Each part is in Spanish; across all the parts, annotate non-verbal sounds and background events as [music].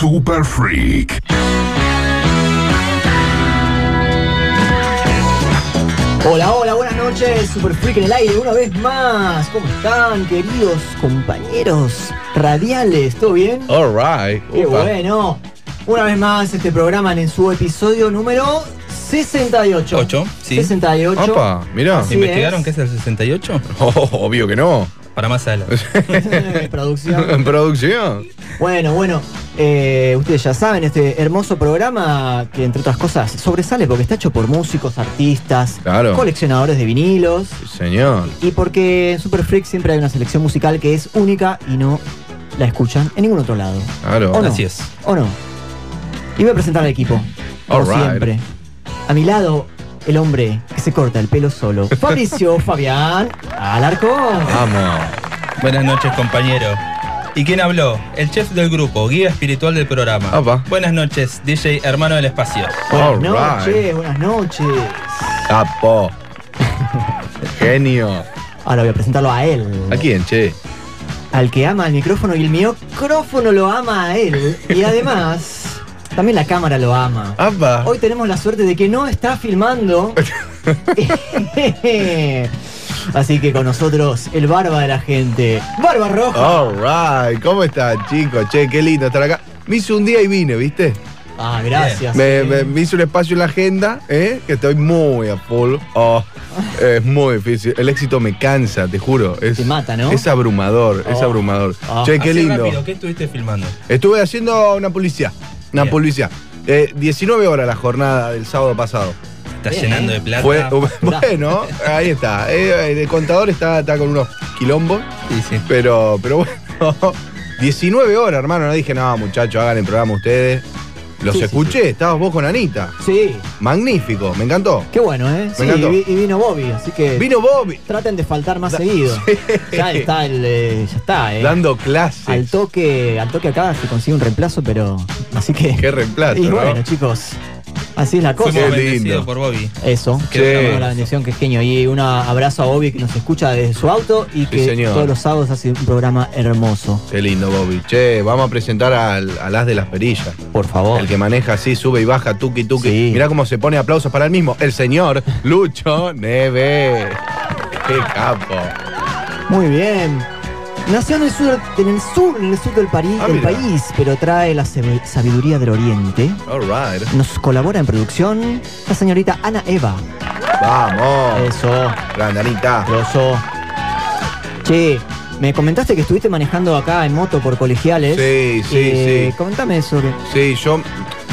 Super Freak. Hola, hola, buenas noches, Super Freak en el aire una vez más. ¿Cómo están, queridos compañeros radiales? ¿Todo bien? Alright. Qué bueno. Una vez más, este programa en su episodio número 68. 8, sí. 68. Opa, mirá. Así ¿Investigaron es. qué es el 68? [laughs] Oh, obvio que no. Para más adelante. [laughs] Producción. En [laughs] producción. Bueno, bueno, eh, ustedes ya saben, este hermoso programa que entre otras cosas sobresale porque está hecho por músicos, artistas, Claro. coleccionadores de vinilos Sí, Señor. y porque en Super Freak siempre hay una selección musical que es única y no la escuchan en ningún otro lado. Claro. ¿O no? Así es. ¿O no? Y voy a presentar al equipo, como Alright. siempre. A mi lado, el hombre que se corta el pelo solo, [laughs] Fabricio Fabián Alarcón. Vamos. Buenas noches, compañero. ¿Y quién habló? El chef del grupo, guía espiritual del programa. Opa. Buenas noches, DJ Hermano del Espacio. Buenas noches, buenas noches. Capo. [laughs] Genio. Ahora voy a presentarlo a él. ¿A quién, che? Al que ama el micrófono y el micrófono lo ama a él. Y [laughs] además, también la cámara lo ama. Apa. Hoy tenemos la suerte de que no está filmando. [laughs] Así que con nosotros, el barba de la gente. ¡Barba roja! Alright. ¿Cómo están, chicos? Che, qué lindo estar acá. Me hice un día y vine, ¿viste? Ah, gracias. Me, eh. me- me hice un espacio en la agenda, ¿eh? Que estoy muy a full. Oh, es muy difícil. El éxito me cansa, te juro. Es, Te mata, ¿no? Es abrumador, es Oh. abrumador. Ah. Che, qué Así lindo. rápido, ¿qué estuviste filmando? Estuve haciendo una publicidad. Una Bien. publicidad. Eh, 19 horas la jornada del sábado pasado. Bien. llenando de plata. Fue, [laughs] bueno, ahí está. Eh, el contador está, está con unos quilombos, Sí, sí. pero, pero bueno. [laughs] 19 horas, hermano. No dije, no, muchachos, hagan el programa ustedes. Los Sí, sí, escuché, estabas vos con Anita. Sí, Magnífico, me encantó. qué bueno, ¿eh? Sí, encantó. y, vi- y vino Bobby, así que Vino Bobby traten de faltar más Da- seguido. [laughs] Sí. Ya está el. eh, ya está, ¿eh? dando clases. Al toque, al toque acá se consigue un reemplazo, pero. Así que. Qué reemplazo, y ¿no? bueno, chicos. Así es la cosa. Fuimos bendecidos por Bobby. Eso. Sí. Que damos la bendición, que es genio. Y un abrazo a Bobby que nos escucha desde su auto y que todos los sábados hace un programa hermoso. Qué lindo, Bobby. Che, vamos a presentar al, al as de las perillas. Por favor. El que maneja así, sube y baja, tuki tuki. Sí. Mirá cómo se pone aplausos para el mismo. El señor Lucho [laughs] Neve. Qué capo. Muy bien. Nació en el sur, en el sur, en el sur del, París, Ah, del país, pero trae la sab- sabiduría del oriente. All right. Nos colabora en producción la señorita Ana Eva. Vamos. Eso. Grande, Anita. Che, me comentaste que estuviste manejando acá en moto por colegiales. Sí, sí, Eh, sí. Comentame eso. Sí, yo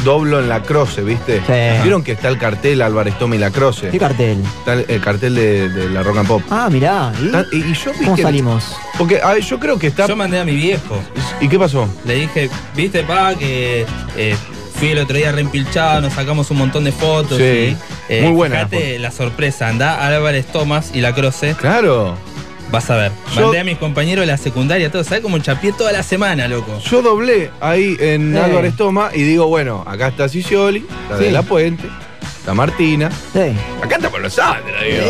doblo en la croce, ¿viste? Sí. ¿Vieron que está el cartel Álvarez Toma y la croce? ¿Qué cartel? Está el, el cartel de, de la rock and pop. Ah, mirá. ¿Y, Está- y, y yo vi cómo que- salimos? Porque a ver, yo creo que está. Yo mandé a mi viejo. ¿Y qué pasó? Le dije, viste, pa, que eh, fui el otro día reempilchado, nos sacamos un montón de fotos. Sí. y, eh, Muy buena la Fíjate la sorpresa, anda Álvarez Tomás y la Croce. Claro. Vas a ver. Yo- Mandé a mis compañeros de la secundaria, todo. ¿Sabes cómo chapié toda la semana, loco? Yo doblé ahí en Sí. Álvarez Toma y digo, bueno, acá está Sicioli, la de. La Puente, está Martina. Sí. Acá está por los Andes, digo.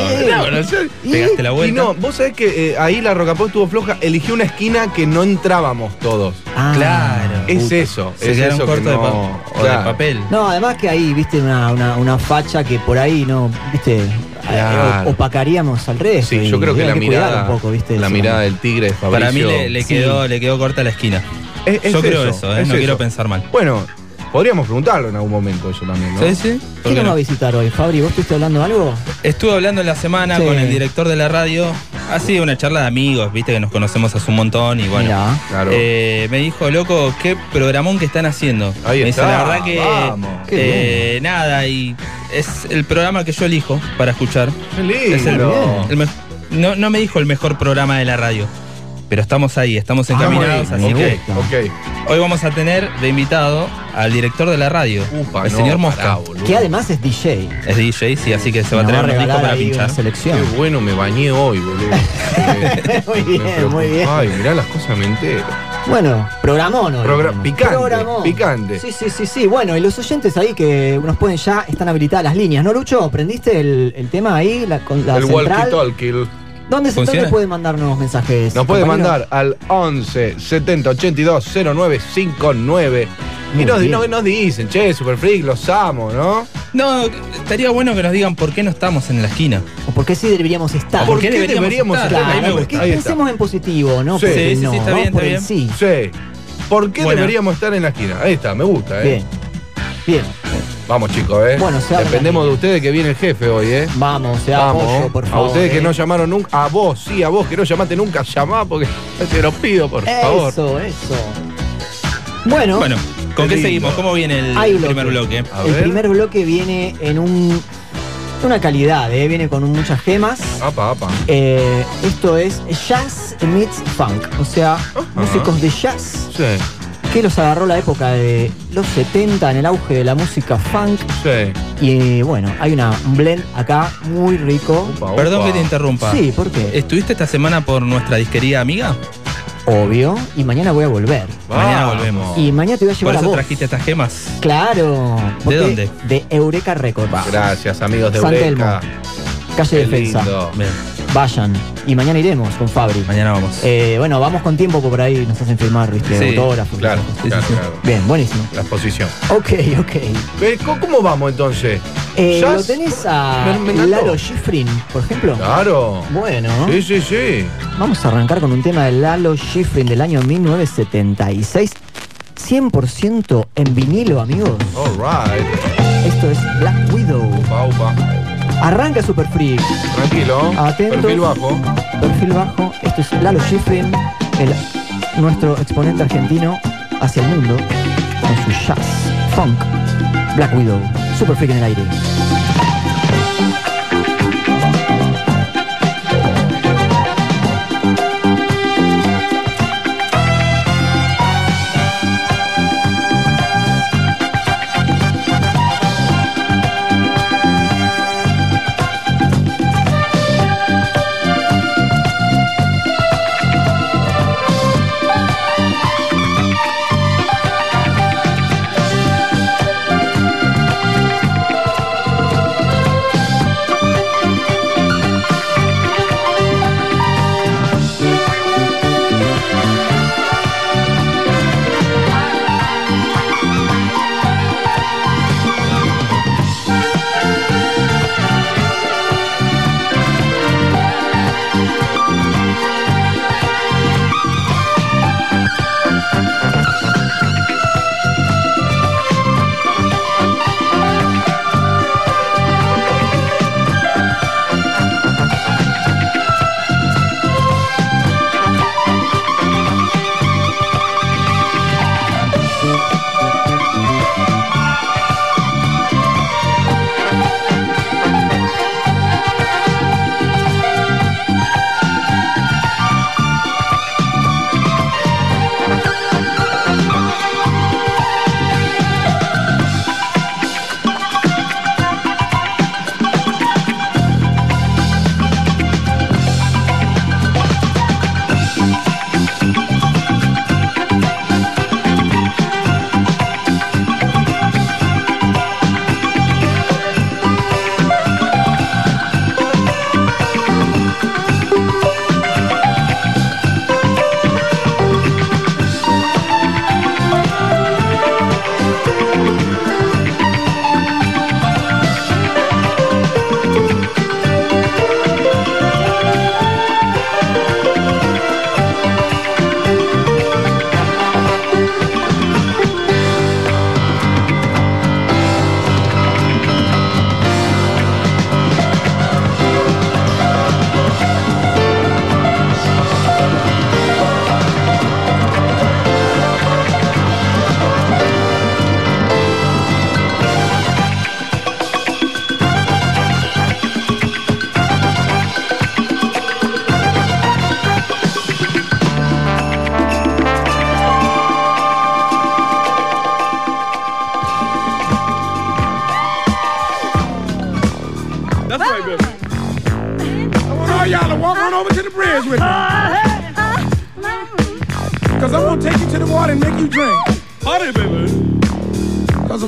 Está. ¿Y? Pegaste la Y vuelta. no, vos sabés que eh, ahí la Rocapó estuvo floja, eligió una esquina que no entrábamos todos. Ah, Claro. Es puta. eso, Se es eso que cortos de, no- pa- o Claro. de papel. No, además que ahí, viste, una, una, una facha que por ahí no, viste, Claro. eh, opacaríamos al resto. Sí, yo creo que la cuidar mirada, un poco, viste. la eso. mirada del tigre de Fabricio. Para mí le, le Sí. quedó, le quedó corta la esquina. Es- es Yo creo eso, ¿eh? es no eso. quiero pensar mal. Bueno, podríamos preguntarlo en algún momento eso también, ¿no? ¿Sí, sí? ¿Por ¿Quién qué nos va a visitar hoy? Fabri, ¿vos estuviste hablando algo? Estuve hablando en la semana Sí. con el director de la radio. Ha sido una charla de amigos, viste que nos conocemos hace un montón y bueno. Mirá. Claro. Eh, me dijo, loco, qué programón que están haciendo. Ahí me está, Dice, la verdad que vamos. Eh, nada, y es el programa que yo elijo para escuchar. Qué lindo. Es el, el me- no, no me dijo el mejor programa de la radio. Pero estamos ahí, estamos encaminados, muy así que Ok. hoy vamos a tener de invitado al director de la radio, Upa, el no, señor Mosca. pará, boludo. Que además es DJ. Es DJ, sí, así que se va a traer un disco para pinchar. selección. Qué bueno me bañé hoy, boludo. [laughs] Muy bien, muy bien. Ay, mirá las cosas me entero. Bueno, programón hoy. Progra- tenemos. picante, picante. Sí, sí, sí, sí. Bueno, y los oyentes ahí que nos pueden ya, están habilitadas las líneas, ¿no, Lucho? ¿Prendiste el, el tema ahí? La, con la el central? walkie-talkie. ¿Dónde, se- ¿Dónde ¿Funciona? pueden mandarnos mensajes? Nos puede mandar al 11 70 82 09 59. Y nos, bien. no- nos dicen, che, Super Freak, los amo, ¿no? No, estaría bueno que nos digan por qué no estamos en la esquina. ¿O por qué sí deberíamos estar? ¿Por, ¿Por qué deberíamos deberíamos estar? estar? Claro, porque pensemos en positivo, ¿no? Sí. Sí, sí, no, sí, está vamos bien, por está el bien. sí. Sí. ¿Por qué Bueno. deberíamos estar en la esquina? Ahí está, me gusta, ¿eh? Bien. Bien. Vamos, chicos, ¿eh? Bueno, se Dependemos de ustedes que viene el jefe hoy, ¿eh? Vamos, se Vamos. apoyo, por a favor. ustedes que eh. no llamaron nunca. A vos, sí, a vos que no llamaste nunca, llamá porque [laughs] te lo pido, por favor. Eso, eso. Bueno, Bueno, ¿con Qué seguimos? ¿Cómo viene el Hay bloque. primer bloque? A el ver. primer bloque viene en un una calidad, ¿eh? viene con muchas gemas. Apa, apa. Eh, esto es jazz meets funk, o sea, músicos de jazz Sí, que los agarró la época de los 70 en el auge de la música funk sí. y bueno, hay una, un blend acá muy rico. Upa, Perdón que te interrumpa. Sí, ¿por qué? ¿Estuviste esta semana por nuestra disquería amiga? Obvio, y mañana voy a volver. Mañana volvemos. Y mañana te voy a ¿Por llevar a eso vos. trajiste estas gemas? Claro. porque- dónde? De Eureka Records. Gracias, amigos de San Eureka. Calle Qué Defensa. lindo. Bien, Vayan. Y mañana iremos con Fabri. mañana vamos. Eh, bueno, vamos con tiempo por ahí nos hacen firmar, ¿viste? Sí, Autógrafos. Claro, esas cosas. Sí, claro, sí, sí. claro. Bien, buenísimo. La exposición. Ok, ok. Eh, ¿Cómo, vamos entonces? Eh. ¿Lo tenés a Me- me encantó. Lalo Schifrin, por ejemplo? Claro. Bueno, Sí, sí, sí. vamos a arrancar con un tema de Lalo Schifrin del año 1976. 100% en vinilo, amigos. All right. Esto es Black Widow. Upa, upa. Arranca Super Freak. Tranquilo. Atentos. Perfil bajo. Perfil bajo. Esto es Lalo Schifrin, el- nuestro exponente argentino hacia el mundo con su jazz, funk, Black Widow. Super Freak en el aire.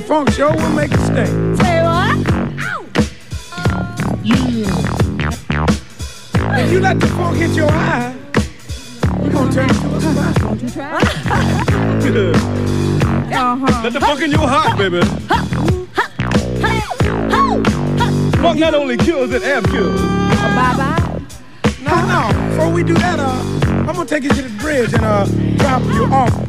Funk show will make it stay. Say what? If you let the funk hit your eye, you gonna turn into a spot. Don't you try? Uh-huh. Let the funk in your heart, baby. Funk not only kills, it ab kills. Bye bye. No, no. Before we do that, uh, I'm gonna take you to the bridge and uh, drop you off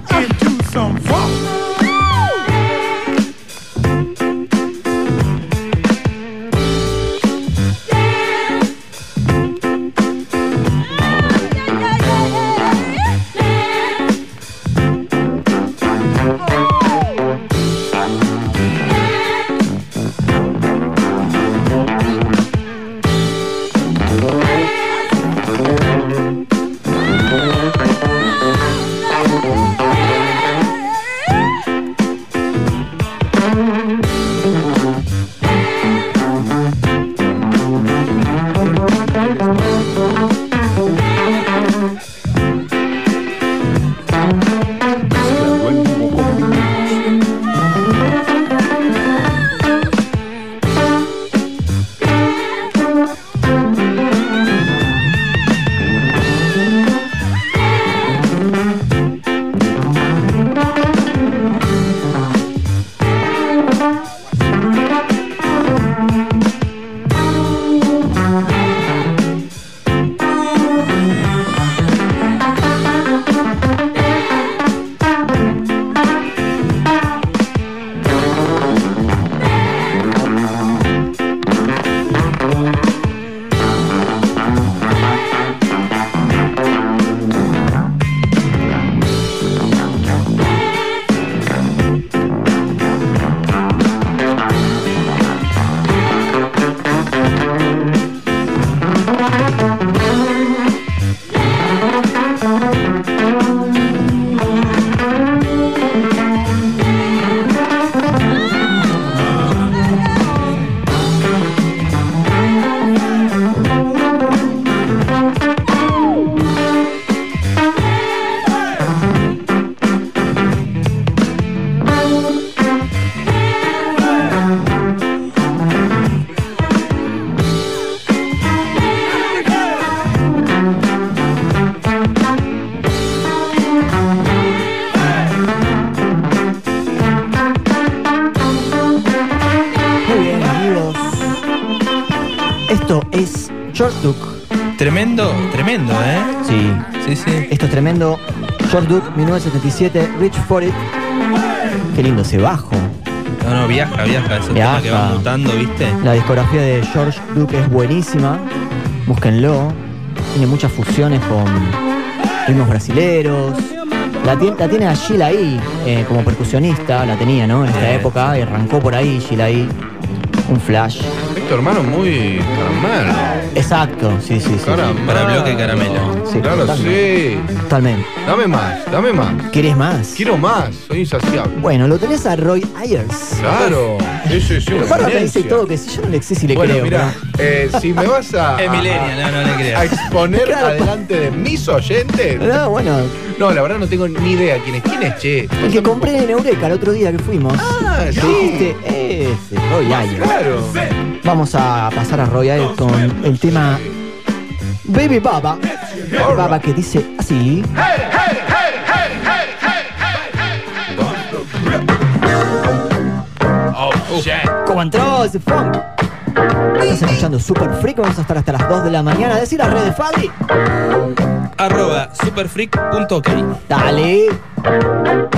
Muy Duke, 1977, Rich for It. Qué lindo ese bajo. No, no, viaja, viaja. Es un Viaja. tema que va mutando, ¿viste? La discografía de George Duke es buenísima. Búsquenlo. Tiene muchas fusiones con ritmos brasileros. La, la tiene a Sheila ahí eh, como percusionista, la tenía, ¿no? En esta Sí, época, y arrancó por ahí Sheila ahí. Un flash. Es tu hermano muy caramelo. Exacto, sí, sí, sí. Caramelo. Para bloque caramelo. Sí, Claro, totalmente. sí. Totalmente. Dame más, dame más. ¿Querés más? Quiero más, soy insaciable. Bueno, lo tenés a Roy Ayers. Claro. Sí, sí, sí. una Bárbara me dice todo que si yo no le sé si le Bueno, creo. mira, eh, si me vas a, [laughs] Es a- millennial, no, no le a creas. exponer Claro. adelante de mis oyentes, pero- No, bueno, no, la verdad no tengo ni idea quién es. ¿Quién es, che? el que compré en Eureka el otro día que fuimos. Ah, sí. dijiste, ese, Roy Ayers. Claro. Vamos a pasar a Roy Ayers con el tema Baby Baba. Baba que dice así. Oh, shit. ¿Cómo entró ese funk? Estás escuchando Super Freak, vamos a estar hasta las 2 de la mañana. Decir las redes, Fabri. Arroba superfreak.ok. Dale.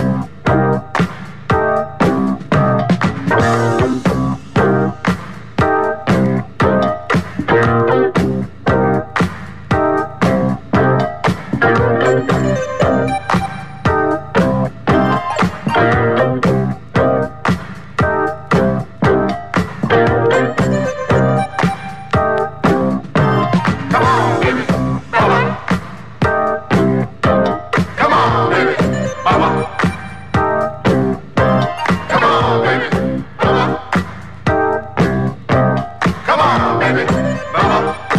baby. Bubble.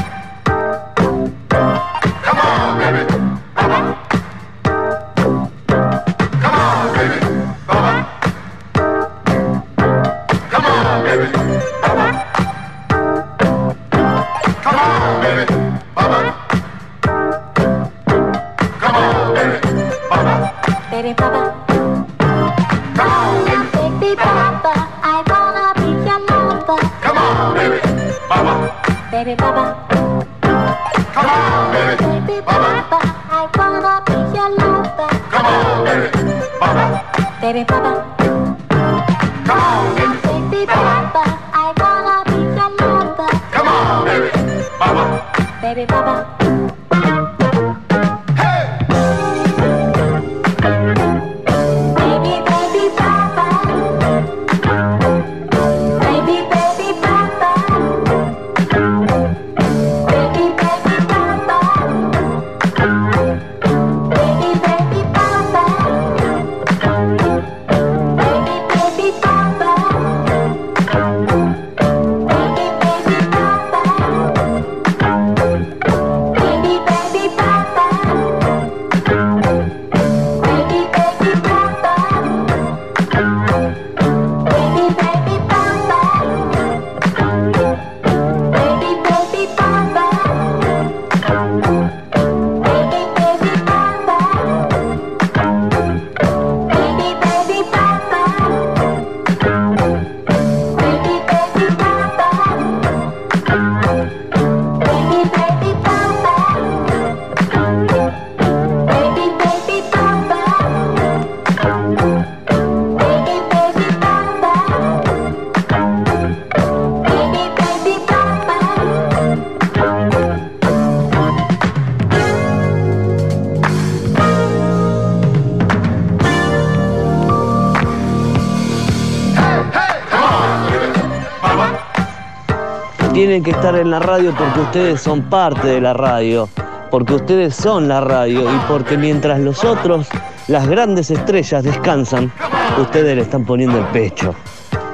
Tienen que estar en la radio porque ustedes son parte de la radio, porque ustedes son la radio y porque mientras los otros, las grandes estrellas, descansan, ustedes le están poniendo el pecho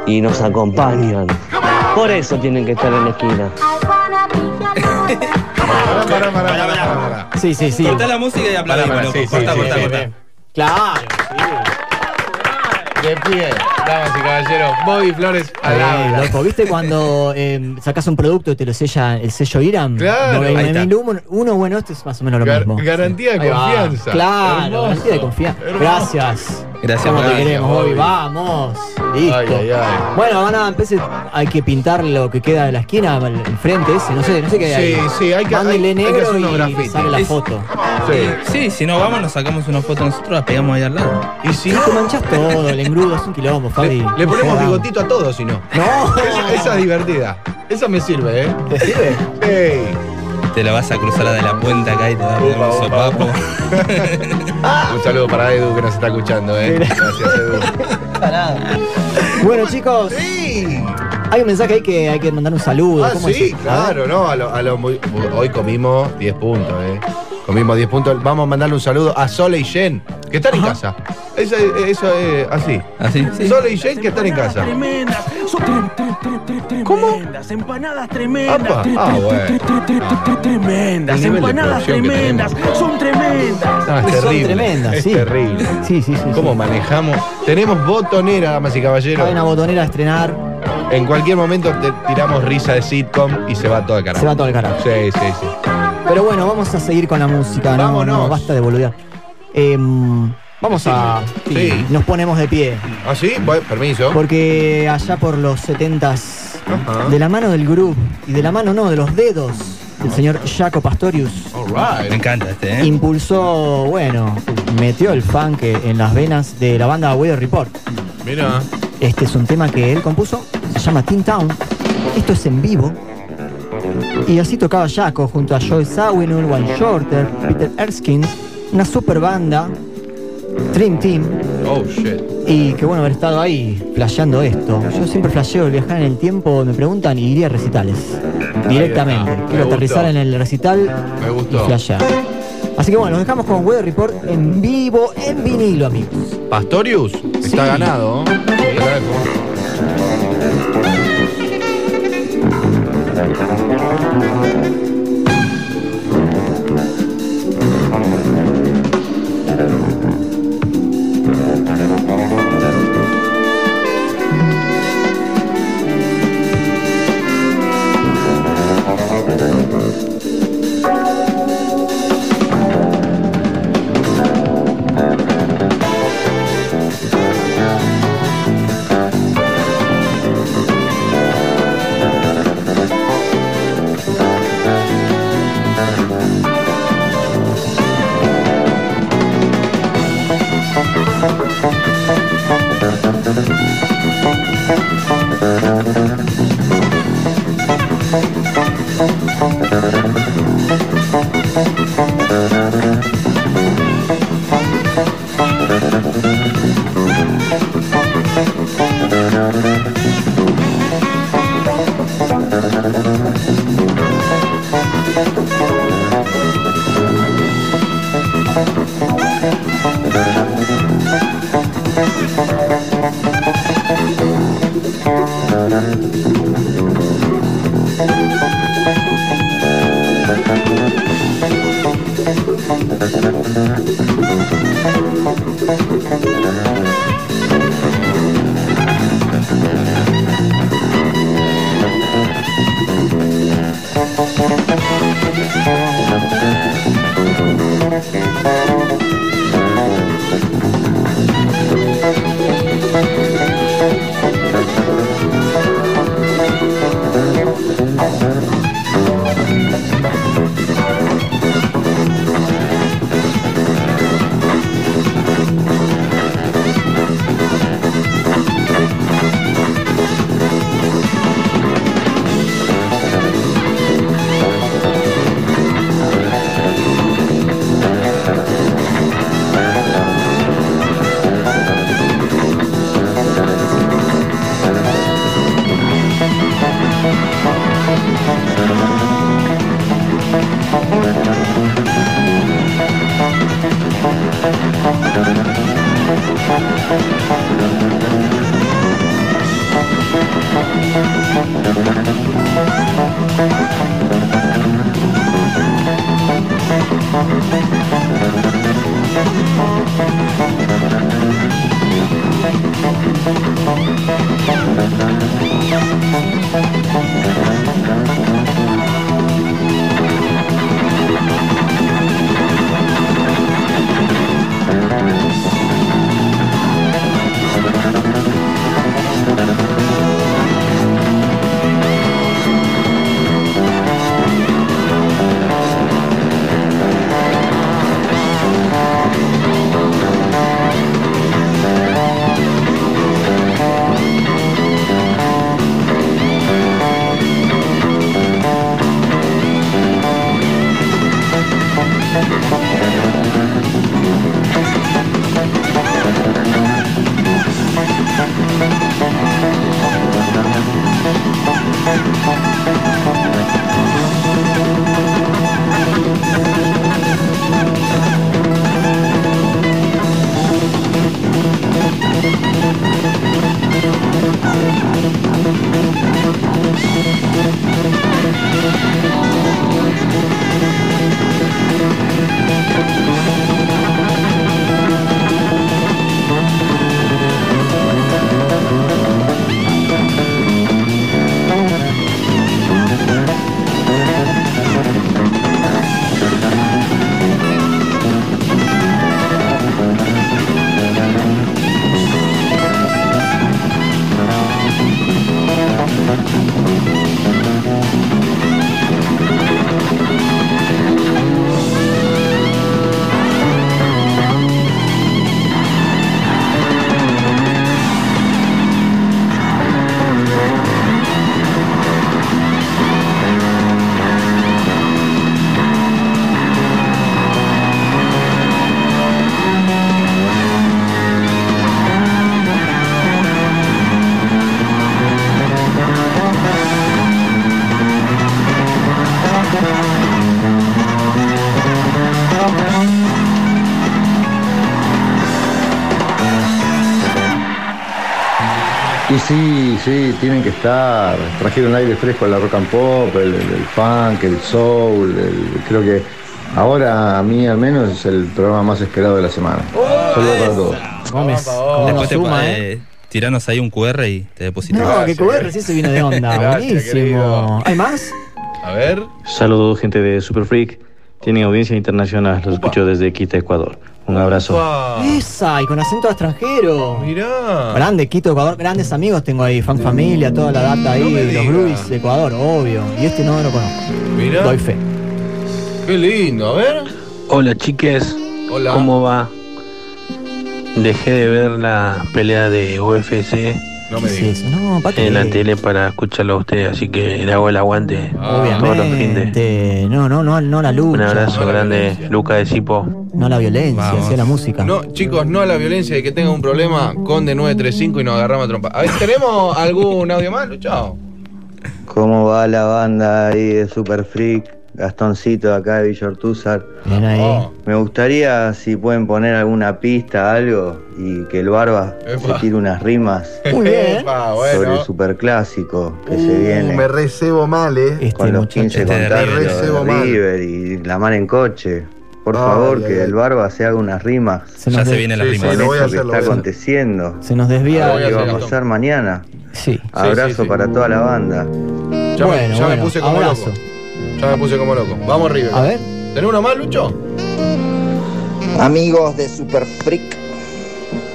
y nos acompañan. Por eso tienen que estar en la esquina. Pará, pará, pará. Sí, sí, sí. Cortá la música y aplaudimos, sí, sí, corta, sí, corta, corta. Claro. De pie, damas y caballeros. Bobby Flores al Eh, habla. loco, ¿viste cuando eh, sacas un producto y te lo sella el sello IRAM? Claro. No, Ahí en está. el uno, uno, bueno, este es más o menos lo Gar- mismo. garantía de confianza. Claro, Hermoso. garantía de confianza. Hermoso. Gracias. Gracias, ¿Cómo te Bobby. queremos, Bobby. Bobby? Vamos. Listo. Ay, ay, ay. Bueno, van a empezar, hay que pintar lo que queda de la esquina, el, frente ese, no sé, no sé qué hay Sí, ahí. sí, hay que- hay- hay que negro hacer unos y sale la Es- foto. Sí. Sí, si no vamos, nos sacamos una foto nosotros, la pegamos ahí al lado. Y si no, te manchas todo, el engrudo es un quilombo, Fabi. le, le ponemos bigotito a todos, si no. No. Esa, esa es divertida. Esa me sirve, ¿eh? ¿Te sirve? Ey. Te la vas a cruzar la de la puenta acá y te vas a poner Upa, un sopapo. [laughs] Un saludo para Edu que nos está escuchando, ¿eh? Gracias, Edu. Bueno, chicos, Sí. hay un mensaje ahí que hay que mandar un saludo. Ah, ¿Cómo sí, es? claro, ¿no? A lo, a lo muy- hoy comimos 10 puntos, ¿eh? Comimos 10 puntos. Vamos a mandarle un saludo a Sole y Jen, que están en casa. Eso, eso es así. Así, sí. Sole y Jen que están en casa. Tremendas, son. Empanadas tremendas. Ah, bueno. tremendas. Empanadas tremendas. Son tremendas. No, es Son terrible. tremendas, es sí. terrible. Sí, sí, sí. ¿Cómo sí. manejamos? Tenemos botonera, damas y caballeros. Hay una botonera a estrenar, En cualquier momento te tiramos risa de sitcom y se va todo el carajo. se va todo el carajo. Sí, sí, sí. Pero bueno, vamos a seguir con la música, no, Vámonos. no, basta de boludear. Em, vamos a. Sí. Nos ponemos de pie. ¿Ah, sí? Bueno, permiso. Porque allá por los 70s, Ajá. de la mano del grupo, y de la mano no, de los dedos, el señor Jaco Pastorius All Me encanta este, ¿eh? impulsó, bueno, metió el funk en las venas de la banda Weather Report. Mira. Este es un tema que él compuso, se llama Teen Town. Esto es en vivo. Y así tocaba Jaco junto a Joe Zawinul, Wayne Shorter, Peter Erskine, una super banda, Dream Team, Oh, shit. y que bueno haber estado ahí flasheando esto. Yo siempre flasheo el viajar en el tiempo, me preguntan y iría a recitales. Directamente. Quiero aterrizar gustó. en el recital Me y gustó. flashear. Así que bueno, nos dejamos con Weather Report en vivo, en vinilo, amigos. Pastorius Sí. está ganado. Sí, tienen que estar. Trajeron aire fresco a la rock and pop, el, el- el funk, el soul. el- creo que ahora a mí al menos es el programa más esperado de la semana. Saludos para todos. Gómez, cómo Después nos te suma, eh, ¿eh? tiranos ahí un QR y te depositamos. No, que QR, sí se viene de onda. [laughs] Gracias, Buenísimo. querido. ¿Hay más? A ver. Saludos gente de Super Freak. Tienen audiencia internacional, los escucho desde Quito, Ecuador. Un abrazo. Esa, y con acento extranjero. Mirá. Grande, Quito, Ecuador. Grandes amigos tengo ahí. Fan familia, toda la data ahí. No los. Blues de Ecuador, obvio. Y este no lo conozco. Mirá. Doy fe. Qué lindo, a ver. Hola chiques, Hola. ¿cómo va? Dejé de ver la pelea de UFC No me ¿Qué digas. es? No, en la tele para escucharlo a ustedes, así que le hago el aguante Ah, todos los fines. Obviamente. No, no, no, no la lucha. Un abrazo No grande. Luca de Cipo. No la violencia, Vamos. hacia la música. No, chicos, no a la violencia y que tengan un problema, Conde 935 y nos agarramos a trompa. A ver, ¿tenemos algún audio más, Lucho? ¿Cómo va la banda ahí de Super Freak? Gastoncito acá de Villortúzar. Bien ahí. Oh, Me gustaría si pueden poner alguna pista, algo, y que el Barba Epa. se tire unas rimas [laughs] Muy bien. Epa, sobre el superclásico que se Uh, viene. me recebo mal, eh. Este con los muchacho. 15 Este de River. De mal. River y la mar en coche. Por favor, que el Barba se haga unas rimas Se Ya se de- viene la Sí, rima. sí, voy a eso hacer, que lo está voy a hacer. aconteciendo. se nos desvía. ¿Qué va a pasar mañana? Sí. Abrazo sí, sí. para toda la banda. Ya, bueno, me, ya bueno, me puse como abrazo. loco. Ya me puse como loco. Vamos, River. A ver. ¿Tenés uno más, Lucho? Amigos de Super Freak,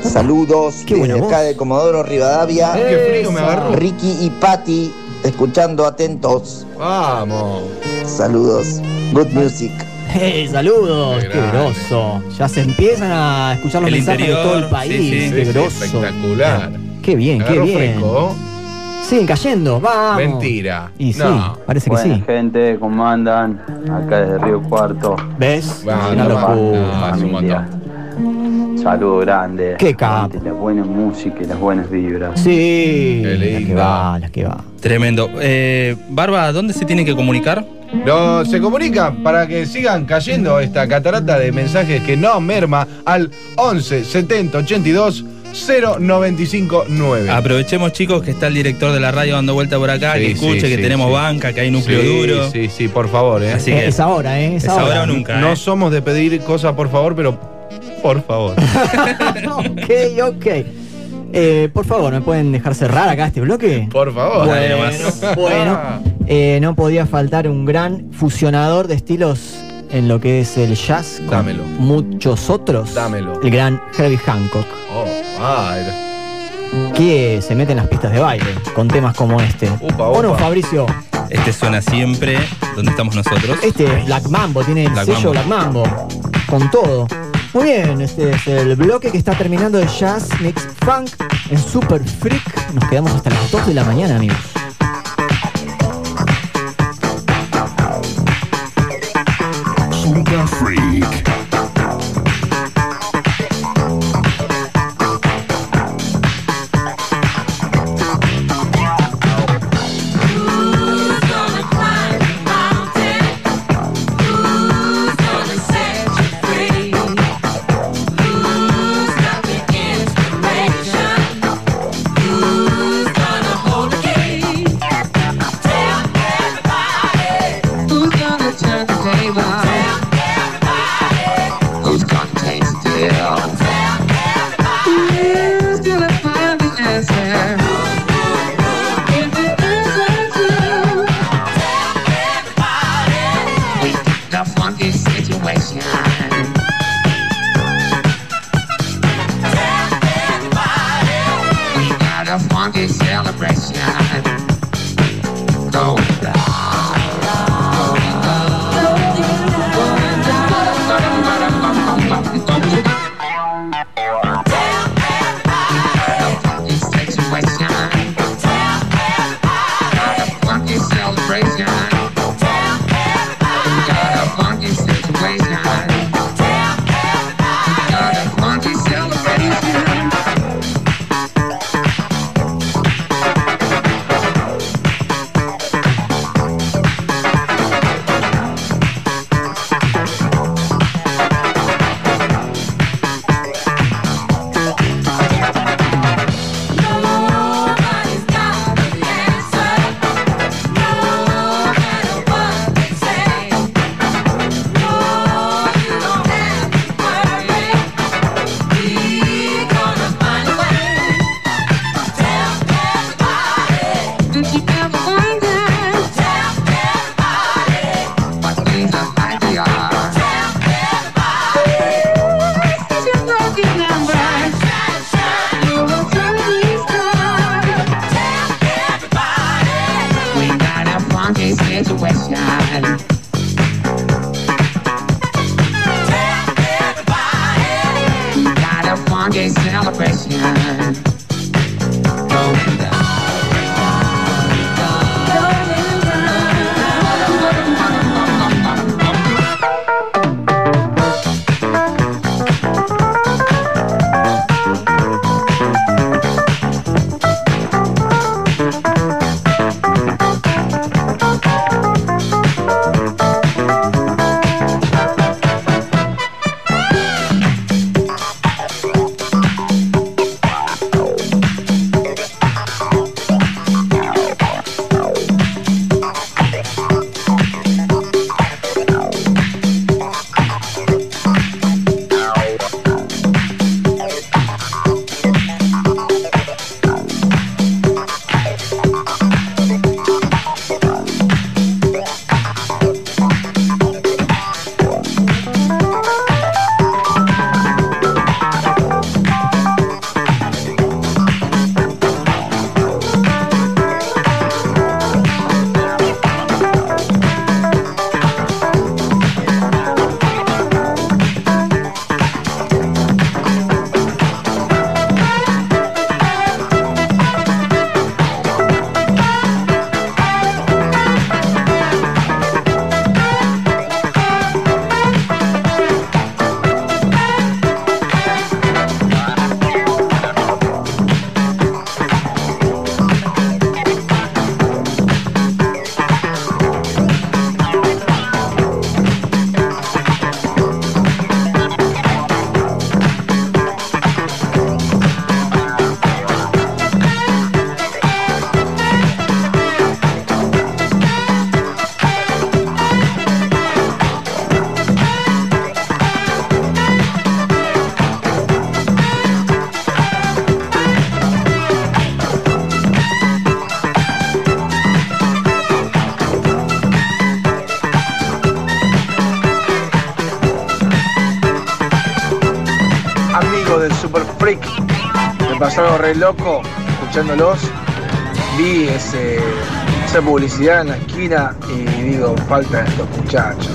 saludos Qué desde acá voz. de Comodoro Rivadavia. Ay, qué frío me agarró. Ricky y Patty, escuchando atentos. Vamos. Saludos. Good music. [laughs] Hey, saludos, Qué qué, grosso. Ya se empiezan a escuchar los El mensajes de todo el país. sí. Qué Sí, sí, grosso. espectacular. Qué bien, qué bien. fresco. Siguen cayendo, vamos. Mentira. Y sí, No. parece que sí. gente, ¿cómo andan? Acá desde Río Cuarto. ¿Ves? Bueno, Una no, no, es un montón. Saludo grande. Qué capo. La buena música y las buenas vibras. Sí, Qué la que va, la que va. Tremendo. Eh, Barba, ¿dónde se tiene que comunicar? No, se comunica para que sigan cayendo esta catarata de mensajes que no merma al 11 70 82 095 9. Aprovechemos, chicos, que está el director de la radio dando vuelta por acá, Sí, que escuche, sí, que sí, tenemos sí. banca, que hay núcleo sí, duro. Sí, sí, por favor, ¿eh? Así que es ahora, ¿eh? Es, es ahora o nunca. no ¿eh? somos de pedir cosas por favor, pero por favor. [laughs] ok, ok. Eh, por favor, ¿me pueden dejar cerrar acá este bloque? Por favor. Bueno, [laughs] bueno. Eh, no podía faltar un gran fusionador de estilos en lo que es el jazz con Dámelo. muchos otros. Dámelo. El gran Herbie Hancock, Oh, era- que se mete en las pistas de baile con temas como este. Upa, ¿O no, upa. Fabricio? Este suena siempre donde estamos nosotros. Este es Black Mambo, tiene el Black sello Mambo. Black Mambo. Con todo. Muy bien, este es el bloque que está terminando de Jazz Mix Funk en Super Freak. Nos quedamos hasta las 2 de la mañana, amigos. Super Freak. Escuchándolos. Vi ese, esa publicidad en la esquina y digo, faltan estos muchachos.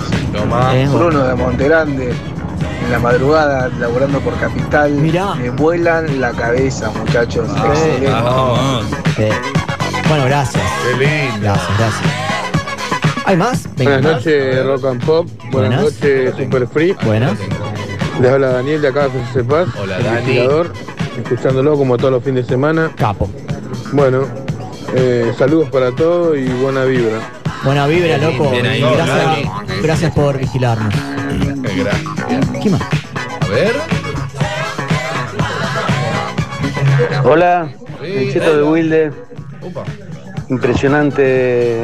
Eh, Bruno de Montegrande, en la madrugada, laburando por Capital. Me vuelan la cabeza, muchachos. Excelente. Sí. Bueno, gracias. Qué lindo. Gracias, gracias. ¿Hay más? Buenas más. noches, Rock and Pop. Buenas, Buenas. noches, Super Free. Buenas. Les habla Daniel de acá de José Paz. Hola, Dani. Escuchándolo como todos los fines de semana. Capo. Bueno, eh, saludos para todos y buena vibra. Buena vibra, loco. Bien ahí, gracias, gracias por vigilarnos. Gracias. ¿Qué más? A ver. Hola, Sí, el cheto de. Wilde. Upa. Impresionante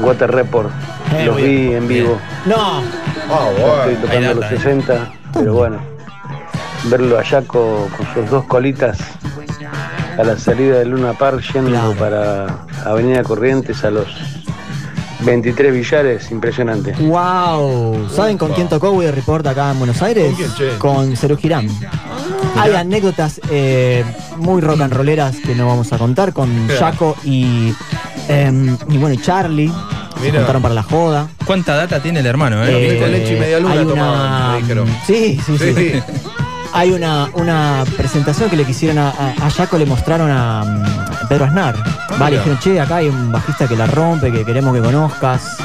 Water Report. Eh, Los vi en vivo. No. Ah, Estoy tocando los data, eh. 60, pero bueno, verlo a Yaco con sus dos colitas a la salida de Luna Park yendo Claro. para Avenida Corrientes a los 23 billares, impresionante. Wow. ¿Saben con quién tocó We Report acá en Buenos Aires? ¿Con? Con Cerú Girán. Hay anécdotas eh, muy rock and rolleras que no vamos a contar con. Jaco y, em, y bueno, y Charlie. Se contaron para la joda. ¿Cuánta data tiene el hermano, Eh, eh? con leche y media luna una, me dijeron. Sí, sí, sí. Sí. [laughs] Hay una, una presentación que le quisieron a, a, a Jaco, le mostraron a mm, Pedro Aznar. Ah, vale, dijeron, che, acá hay un bajista que la rompe, que queremos que conozcas.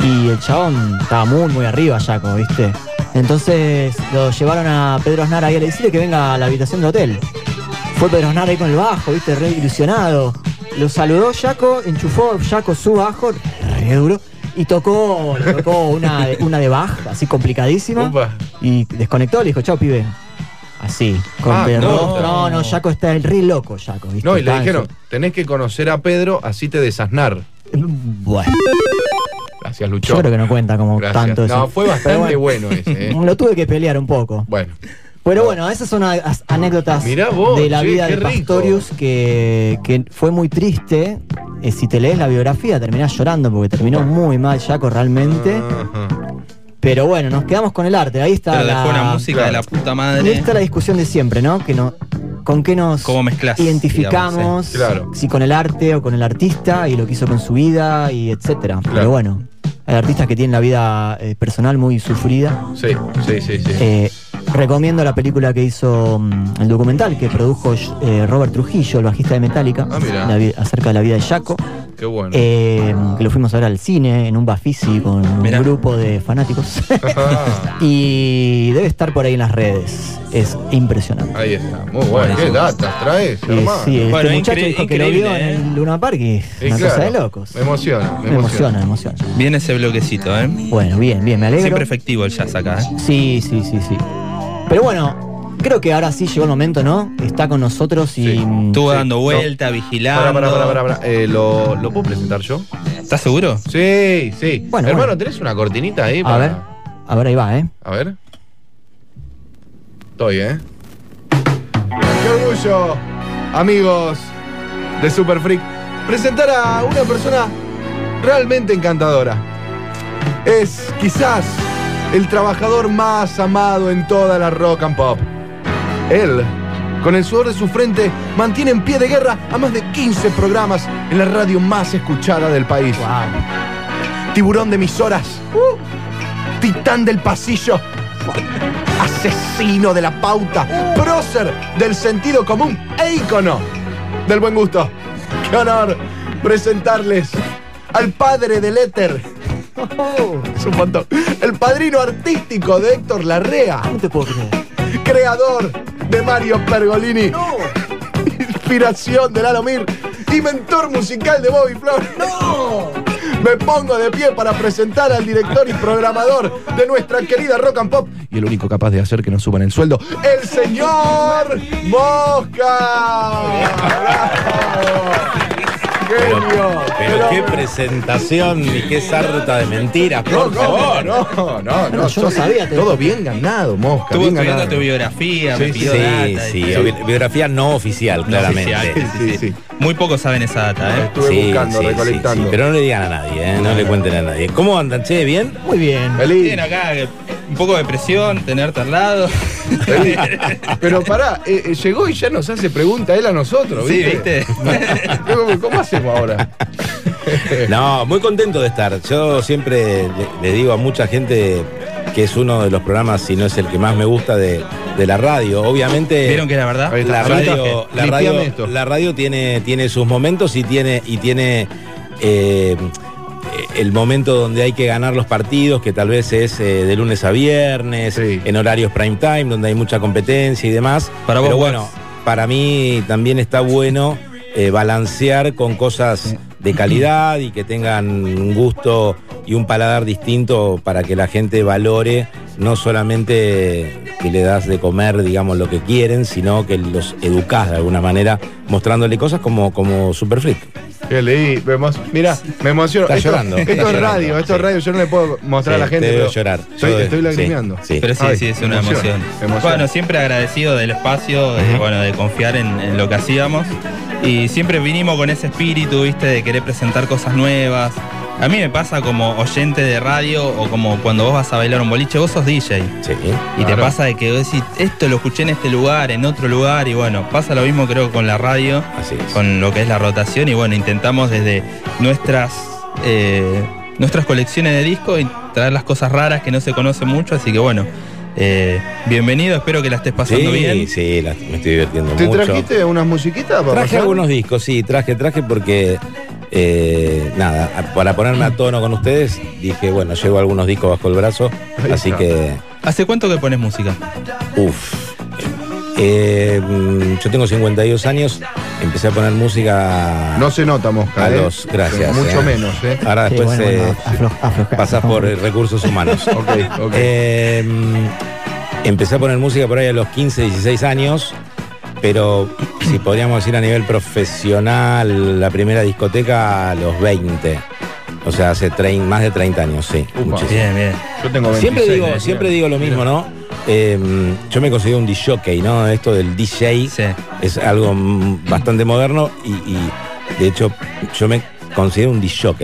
Y el chabón estaba muy, muy arriba, Jaco, ¿viste? Entonces lo llevaron a Pedro Aznar ahí a decirle que venga a la habitación del hotel. Fue Pedro Aznar ahí con el bajo, ¿viste? Re ilusionado. Lo saludó Jaco, enchufó Jaco su bajo, re duro, y tocó, tocó una, de- una de Bach, así complicadísima. Y desconectó, le dijo, chao, pibe. Así, con Ah, perro. no. No, no, Jaco está el re loco, Jaco, ¿viste? No, y le dijeron, tenés que conocer a Pedro, así te desasnar. Bueno, Gracias, Lucho. yo creo que no cuenta como Gracias. tanto eso. No, fue bastante bueno ese, ¿eh? [laughs] Lo tuve que pelear un poco. Bueno. Pero bueno, esas son anécdotas vos, de la che, vida de. Pastorius que, que fue muy triste. Eh, si te lees la biografía terminás llorando porque terminó muy mal Jaco realmente. Ajá. Pero bueno, nos quedamos con el arte. Ahí está Pero la, dejó una música de la puta y ahí madre. está la discusión de siempre, ¿no? Que no con qué nos ¿Cómo mezclás, identificamos, digamos, eh? Claro. si con el arte o con el artista y lo que hizo con su vida y etcétera. Pero bueno, hay artistas que tienen la vida eh, personal muy sufrida. Sí, sí, sí, sí. Eh, recomiendo la película que hizo mm, el documental que produjo Robert Trujillo, el bajista de Metallica, Ah, la acerca de la vida de Jaco. Qué bueno. Eh, que lo fuimos a ver al cine en un Bafisi con un grupo de fanáticos. Ah, [laughs] y debe estar por ahí en las redes. Es impresionante. ahí está. Muy bueno. ¿Qué datas traes, Eh, hermano? sí, este Bueno, muchacho dijo que lo vio ¿eh? en el Luna Park y una claro. cosa de locos. Me emociona, me Me emociona, me emociona. Viene ese bloquecito, ¿eh? Bueno, bien, bien, me alegro. Siempre efectivo el jazz acá, ¿eh? Sí, sí, sí, sí. Pero bueno, creo que ahora sí llegó el momento, ¿no? Está con nosotros y. mm, Estuvo Sí. dando vuelta, vigilando. Pará, pará, pará, pará. Eh, ¿lo, ¿Lo puedo presentar yo? ¿Estás seguro? Sí, sí. Bueno, Hermano, bueno. ¿tenés una cortinita ahí? A ver, a ver, ahí va, ¿eh? A ver. Estoy, ¿eh? Qué orgullo, amigos de Super Freak, presentar a una persona realmente encantadora. Es quizás el trabajador más amado en toda la rock and pop. Él, con el sudor de su frente, mantiene en pie de guerra a más de 15 programas en la radio más escuchada del país. Tiburón de mis horas. Titán del pasillo. Asesino de la pauta. Prócer del sentido común e ícono del buen gusto. Qué honor presentarles al padre del éter. Es un montón. El padrino artístico de Héctor Larrea. No te puedo creer. Creador de Mario Pergolini. Inspiración de Lalo Mir. Y mentor musical de Bobby Flores. Me pongo de pie para presentar al director y programador de nuestra querida Rock and Pop y el único capaz de hacer que nos suban el sueldo, el señor Mosca. Genio. Pero qué presentación y qué sarta de mentiras, No, por no, favor. no, no, no. Bueno, yo no sabía, te- Todo bien ganado, Mosca. Estuvo estudiando ganado. tu biografía, me Sí, pidió Sí, data. sí, bi- biografía no oficial, claramente. oficial. Sí, sí. Muy pocos saben esa data, ¿eh? Estuve Sí, buscando, sí, sí, recolectando. sí, pero no le digan a nadie, ¿eh? no le cuenten a nadie. ¿Cómo andan, che? ¿Bien? Muy bien. Feliz. Bien acá, un poco de presión, tenerte al lado. Pero pará, eh, eh, llegó y ya nos hace pregunta él a nosotros, Sí, ¿viste? ¿viste? [laughs] ¿Cómo, cómo hacemos ahora? [laughs] No, muy contento de estar. Yo siempre le, le digo a mucha gente que es uno de los programas, si no es el que más me gusta de, de la radio. Obviamente. ¿Vieron que era verdad? La radio, la la radio tiene, tiene sus momentos y tiene, y tiene eh, el momento donde hay que ganar los partidos, que tal vez es eh, de lunes a viernes, Sí. en horarios prime time, donde hay mucha competencia y demás. Para Pero bueno, para mí también está bueno eh, balancear con cosas de calidad y que tengan un gusto y un paladar distinto para que la gente valore no solamente que le das de comer, digamos, lo que quieren, sino que los educás de alguna manera, mostrándole cosas como, como Super Freak. Que leí, me mirá, me emociono. Está esto, llorando, Esto está es llorando, radio, esto es radio, yo no le puedo mostrar Sí, a la gente. te veo llorar. Estoy, Yo- estoy lagrimeando. sí. Pero sí, Ay, sí, es una emoción. Bueno, siempre agradecido del espacio, de, bueno, de confiar en, en lo que hacíamos. Y siempre vinimos con ese espíritu, viste, de querer presentar cosas nuevas. A mí me pasa como oyente de radio o como cuando vos vas a bailar un boliche, vos sos DJ. Sí. Y te pasa de que vos decís, esto lo escuché en este lugar, en otro lugar, y bueno, pasa lo mismo creo con la radio, Así es. con lo que es la rotación, y bueno, intentamos desde nuestras eh, nuestras colecciones de discos y traer las cosas raras que no se conocen mucho, así que bueno, eh, bienvenido, espero que la estés pasando Sí, bien. sí, la- me estoy divirtiendo ¿Te mucho. trajiste unas musiquitas para Traje pasar? algunos discos, sí, traje, traje porque, eh, nada, para ponerme a tono con ustedes, dije, bueno, llevo algunos discos bajo el brazo, así que, ¿Hace cuánto que pones música? uff. yo tengo 52 años, empecé a poner música No se nota, Mosca. a ¿eh? los, gracias. Mucho eh. menos, ¿eh? Ahora Sí, después bueno, eh, bueno, aflo- pasás por eh, recursos humanos. [laughs] Ok, ok. Eh, empecé a poner música por ahí a los 15, 16 años, pero si podríamos decir a nivel profesional, la primera discoteca a los 20. O sea, hace trein- más de 30 años, sí. Upa. muchísimo. Bien, bien. Yo tengo 26. Siempre digo, eh, siempre digo lo mismo, ¿no? Eh, yo me considero un DJ, ¿no? Esto del DJ Sí. es algo mm, bastante moderno y, y, de hecho yo me considero un DJ.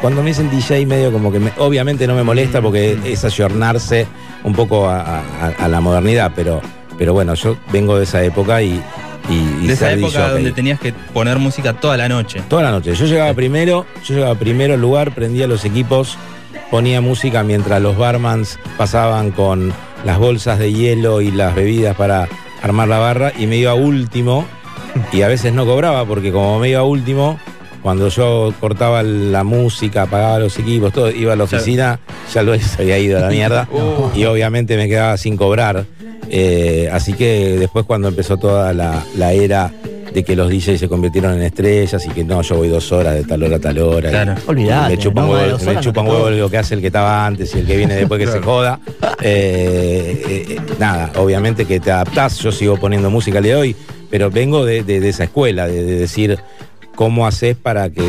Cuando me dicen DJ medio como que me- obviamente no me molesta porque es ayornarse un poco a, a- a la modernidad, pero, pero bueno, yo vengo de esa época y, y, y De esa época donde tenías que poner música toda la noche. Toda la noche. Yo llegaba primero, yo llegaba primero al lugar, prendía los equipos, ponía música mientras los barmans pasaban con las bolsas de hielo y las bebidas para armar la barra y me iba último y a veces no cobraba porque como me iba último, cuando yo cortaba la música, apagaba los equipos, todo, iba a la oficina, ya se había ido a la mierda [laughs] y obviamente me quedaba sin cobrar. Eh, así que después cuando empezó toda la, la era de que los DJs se convirtieron en estrellas y que no, yo voy dos horas de tal hora a tal hora. Claro. Olvidate, Me chupa un no, huevo, me horas chupa no huevo lo que hace el que estaba antes y el que viene después que se joda. [laughs] Eh, eh, eh, nada, obviamente que te adaptás, yo sigo poniendo música al día de hoy, pero vengo de, de- de esa escuela, de, de decir cómo haces para que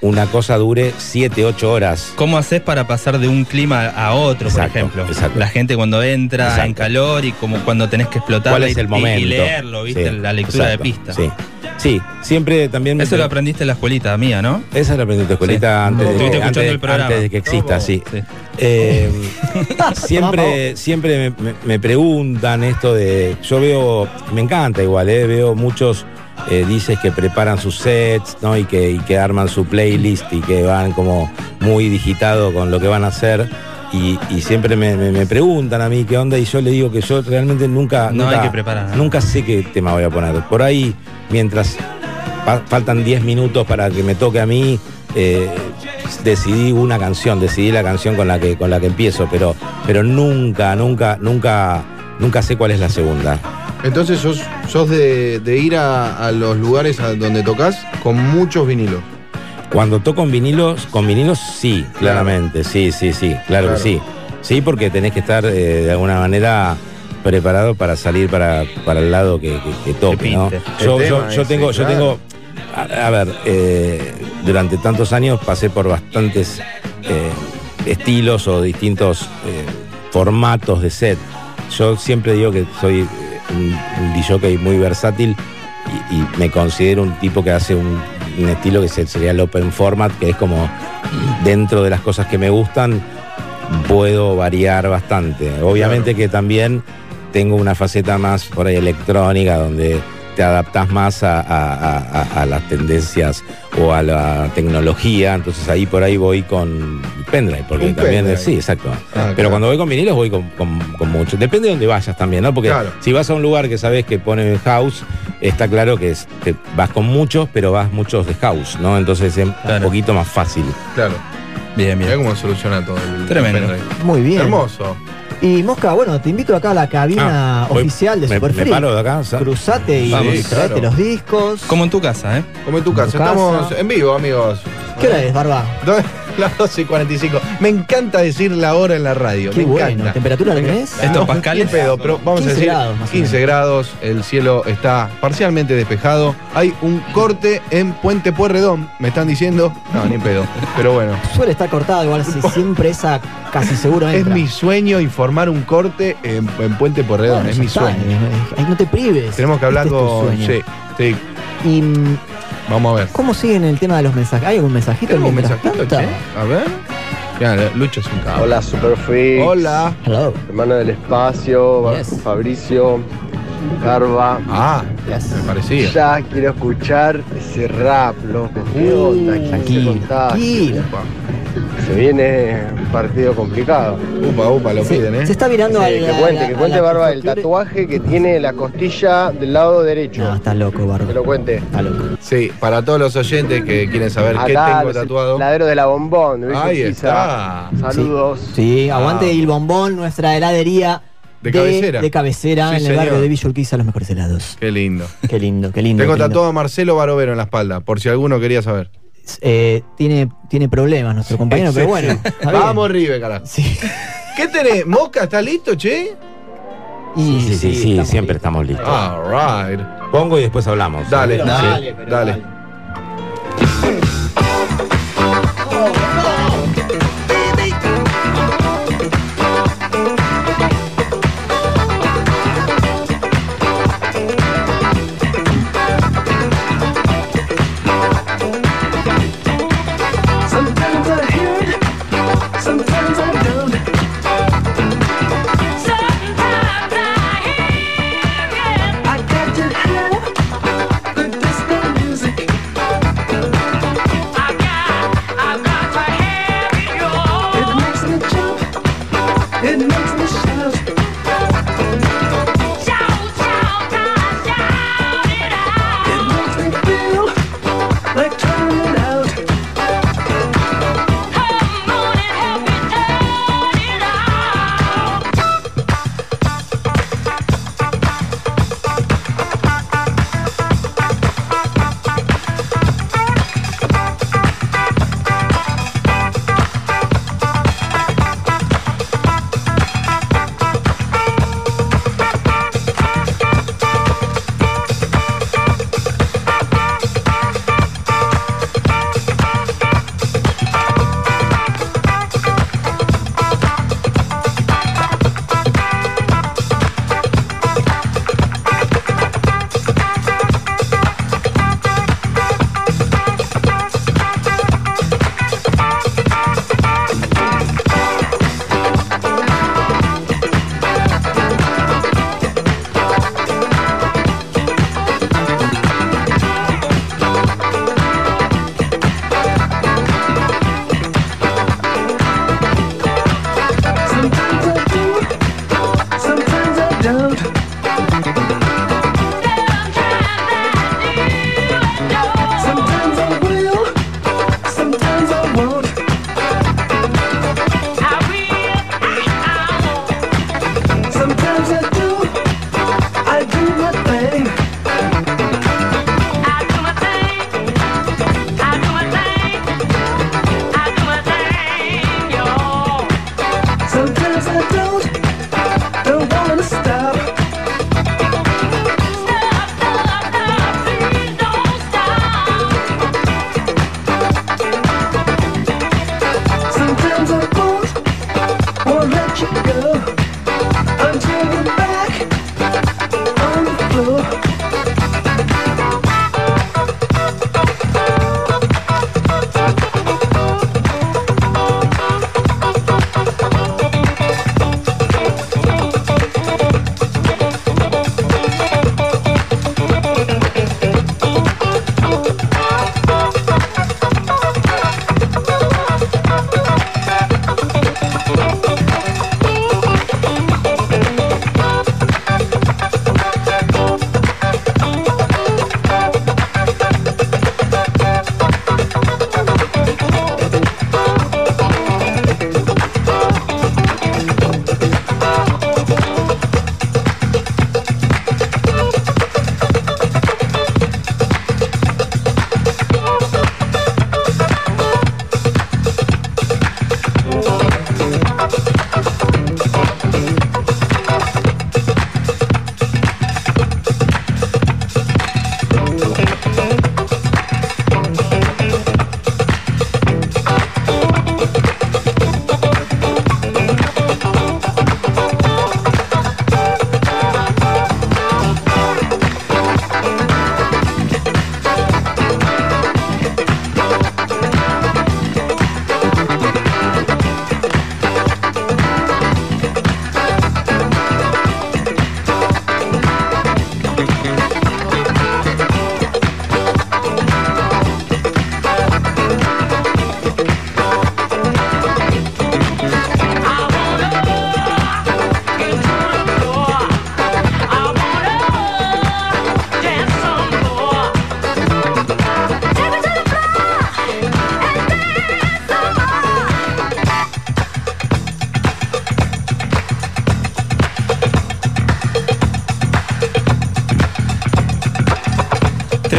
una cosa dure 7, 8 horas. ¿Cómo haces para pasar de un clima a otro, Exacto, por ejemplo? exacto. La gente cuando entra Exacto. en calor y como cuando tenés que explotar ¿Cuál es el momento? y leerlo, ¿viste? Sí, la lectura exacto, de pista. Sí, sí, siempre también... me- Eso lo aprendiste en la escuelita mía, ¿no? Esa la aprendí en tu escuelita Sí. antes, de, Estuviste antes, escuchando el programa. antes de que exista, sí. Sí. Eh, [laughs] siempre siempre me, me- me preguntan esto de. Yo veo, me encanta igual, eh, veo muchos eh, dices que preparan sus sets, ¿no? Y que, y que arman su playlist y que van como muy digitado con lo que van a hacer. Y, y siempre me, me- me preguntan a mí qué onda, y yo le digo que yo realmente nunca. No nunca, hay que preparar. Nunca sé qué tema voy a poner. Por ahí, mientras fa- faltan 10 minutos para que me toque a mí, eh, decidí una canción, decidí la canción con la que, con la que empiezo, pero, pero nunca, nunca, nunca, nunca sé cuál es la segunda. Entonces sos, sos de, de ir a, a los lugares a donde tocas con muchos vinilos. Cuando toco en vinilos, con vinilos sí, claramente, sí, sí, sí, claro, Claro. que sí. Sí, porque tenés que estar eh, de alguna manera preparado para salir para, para el lado que, que- que toque. Yo, El yo- tema yo ese, tengo, yo claro. tengo, a, a ver, eh, durante tantos años pasé por bastantes eh, estilos o distintos eh, formatos de set. Yo siempre digo que soy un, un DJ muy versátil y, y me considero un tipo que hace un, un estilo que se- sería el open format, que es como dentro de las cosas que me gustan, puedo variar bastante. Obviamente que también tengo una faceta más por ahí electrónica, donde te adaptas más a, a- a- a- a las tendencias o a la tecnología, entonces ahí por ahí voy con pendrive, porque Un también pendrive. sí, exacto. Ah, Pero claro. cuando voy con vinilos voy con, con- con mucho. Depende de dónde vayas también, ¿no? Porque Claro. si vas a un lugar que sabes que pone house, está claro que es- te vas con muchos, pero vas muchos de house, ¿no? Entonces es un poquito más fácil. Claro. Bien, Mirá cómo soluciona todo el Tremendo. Muy bien. Hermoso. Y Mosca, bueno, te invito acá a la cabina Ah, voy- oficial de me- Super me Free. paro de acá. Cruzate y Vamos, traete claro. los discos. Como en tu casa, ¿eh? Como en tu casa. tu casa. Estamos en vivo, amigos. ¿Qué hora es, Barba? Do- [laughs] Las 12 y 45. Me encanta decir la hora en la radio. Qué me bueno. encanta. ¿Temperatura Me la encanta. tenés? Estos No, pascales. pedo, pero vamos 15 a decir grados, más o 15 grados, el cielo está parcialmente despejado. Hay un corte en Puente Puerredón, me están diciendo. No, ni pedo. Pero bueno, Suele estar cortado, igual si siempre esa casi seguro es entra. mi sueño informar un corte en, en Puente Puerredón, Bueno, es mi está, sueño. eh, ahí no te prives. Tenemos que hablar Este es con. Sí, sí, ¿Y vamos a ver. cómo siguen el tema de los mensajes? ¿Hay algún mensajito? ¿Tenemos un mientras mensajito, che? A ver. Ya, Lucho es un cabrón. Hola Super Freaks. Hola. Hello. Hermano del espacio, Yes. Fabricio, Garba. Ah, Yes. me parecía. Ya quiero escuchar ese rap, loco. ¿Qué Uh, onda? ¿Quién se tranquilo, contagia? tranquilo. Se viene un partido complicado. Upa, upa, lo piden, ¿eh? se está mirando Sí, al. que a cuente, la- que cuente la Barba el tatuaje que tiene la costilla del lado derecho. No, está loco, Barba. Que lo cuente. Está loco. Sí, para todos los oyentes que quieren saber qué Acá, tengo tatuado. Ladero de la bombón. Ahí está. Saludos. Sí, aguante Ah. Il Bombón, nuestra heladería. De cabecera. De cabecera, Sí, en el señor. barrio de Villa Urquiza, los mejores helados. Qué lindo. Qué lindo, qué lindo. Tengo qué lindo. tatuado a Marcelo Barovero en la espalda, por si alguno quería saber. Eh, tiene, tiene problemas nuestro compañero, pero Sí, bueno. [laughs] sí. Vamos, Rive, carajo. Sí. [laughs] ¿Qué tenés? ¿Mosca? ¿Estás listo, che? Y Sí, sí, sí, siempre estamos listos. All right. Pongo y después hablamos. Dale, ¿sí? dale, pero dale. Sometimes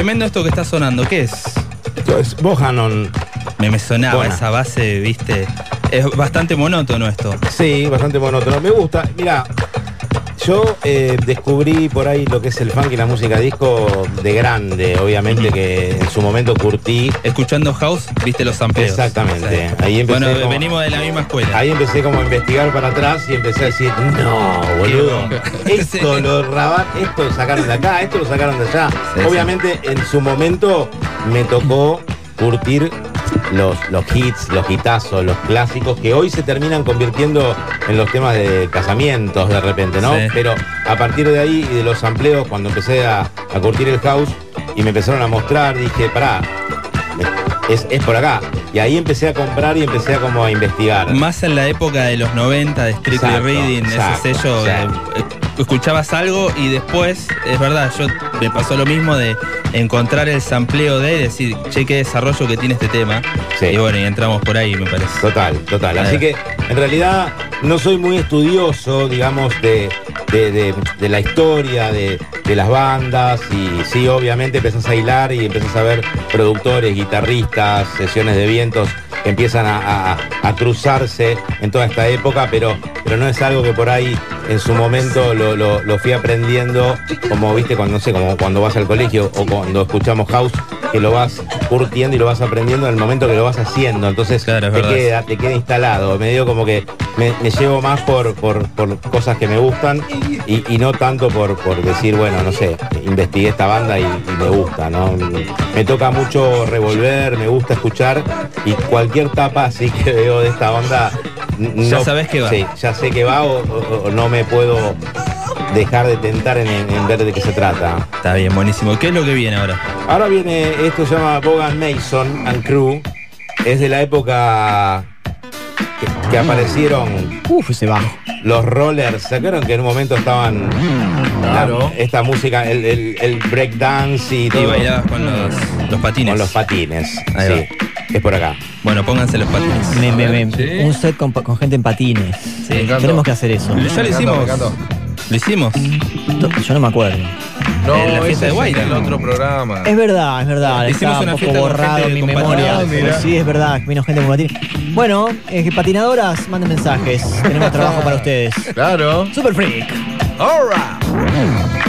tremendo esto que está sonando. ¿Qué es? Esto es Bohannon. Me, me sonaba esa base, viste. Es bastante monótono esto. Sí, bastante monótono. Me gusta. Mira, yo eh, descubrí por ahí lo que es el funk y la música disco de grande, obviamente que en su momento curtí. Escuchando house, viste los sampleos. Exactamente. Ahí empecé Bueno, como- venimos de la misma escuela. Ahí empecé como a investigar para atrás y empecé a decir, no, boludo, [laughs] esto lo raban, esto lo sacaron de acá, esto lo sacaron de allá. Sí, Obviamente en su momento me tocó curtir los, los hits, los hitazos, los clásicos que hoy se terminan convirtiendo en los temas de casamientos de repente, ¿no? Sí. Pero a partir de ahí y de los amplios, cuando empecé a, a curtir el house y me empezaron a mostrar, dije, pará, es, es por acá. Y ahí empecé a comprar y empecé a como a investigar. Más en la época de los 90 de Strictly Exacto, Reading, exacto, ese sello, eh, escuchabas algo y después, es verdad, yo me pasó lo mismo de encontrar el sampleo de decir, che, qué desarrollo que tiene este tema. Y bueno, y entramos por ahí, me parece. Total, total. Así que en realidad no soy muy estudioso, digamos, de, de- de- de la historia de, de las bandas. Y sí, obviamente empezás a hilar y empezás a ver productores, guitarristas, sesiones de vientos que empiezan a, a- a cruzarse en toda esta época, pero, pero no es algo que por ahí en su momento lo, lo- lo fui aprendiendo, como viste, cuando no sé, como cuando vas al colegio o cuando escuchamos house, que lo vas curtiendo y lo vas aprendiendo en el momento que lo vas haciendo. Entonces te, queda, te queda instalado. Me digo como que me, me llevo más por, por- por cosas que me gustan y, y no tanto por, por decir, bueno, no sé, investigué esta banda y, y me gusta, ¿no? Me toca mucho revolver, me gusta escuchar y cualquier tapa así que veo de esta onda. Ya no- sabes que va. Sí, ya sé que va o, o- o no me puedo dejar de tentar en, en ver de qué se trata. Está bien, buenísimo. ¿Qué es lo que viene ahora? Ahora viene, esto se llama Bogan Mason and Crew. Es de la época que, que aparecieron Uf, ese bajo. los rollers. ¿Se acuerdan que en un momento estaban Claro. la- esta música, el, el, el breakdance y Y todo? bailabas con los, los patines. Con los patines. Ahí sí, es por acá. Bueno, pónganse los patines. Me- me- me- Sí. Un set con, con gente en patines. Sí. Tenemos que hacer eso. Ya lo hicimos. Lo hicimos. Yo no me acuerdo. No, En la fiesta ese de es Guaira. el otro programa. Es verdad, es verdad. Hicimos Está un poco borrado mi memoria. mira. sí, es verdad. Vino gente con patines. Bueno, eh, patinadoras, manden mensajes. Tenemos trabajo para ustedes. Claro. Super Freak. All right.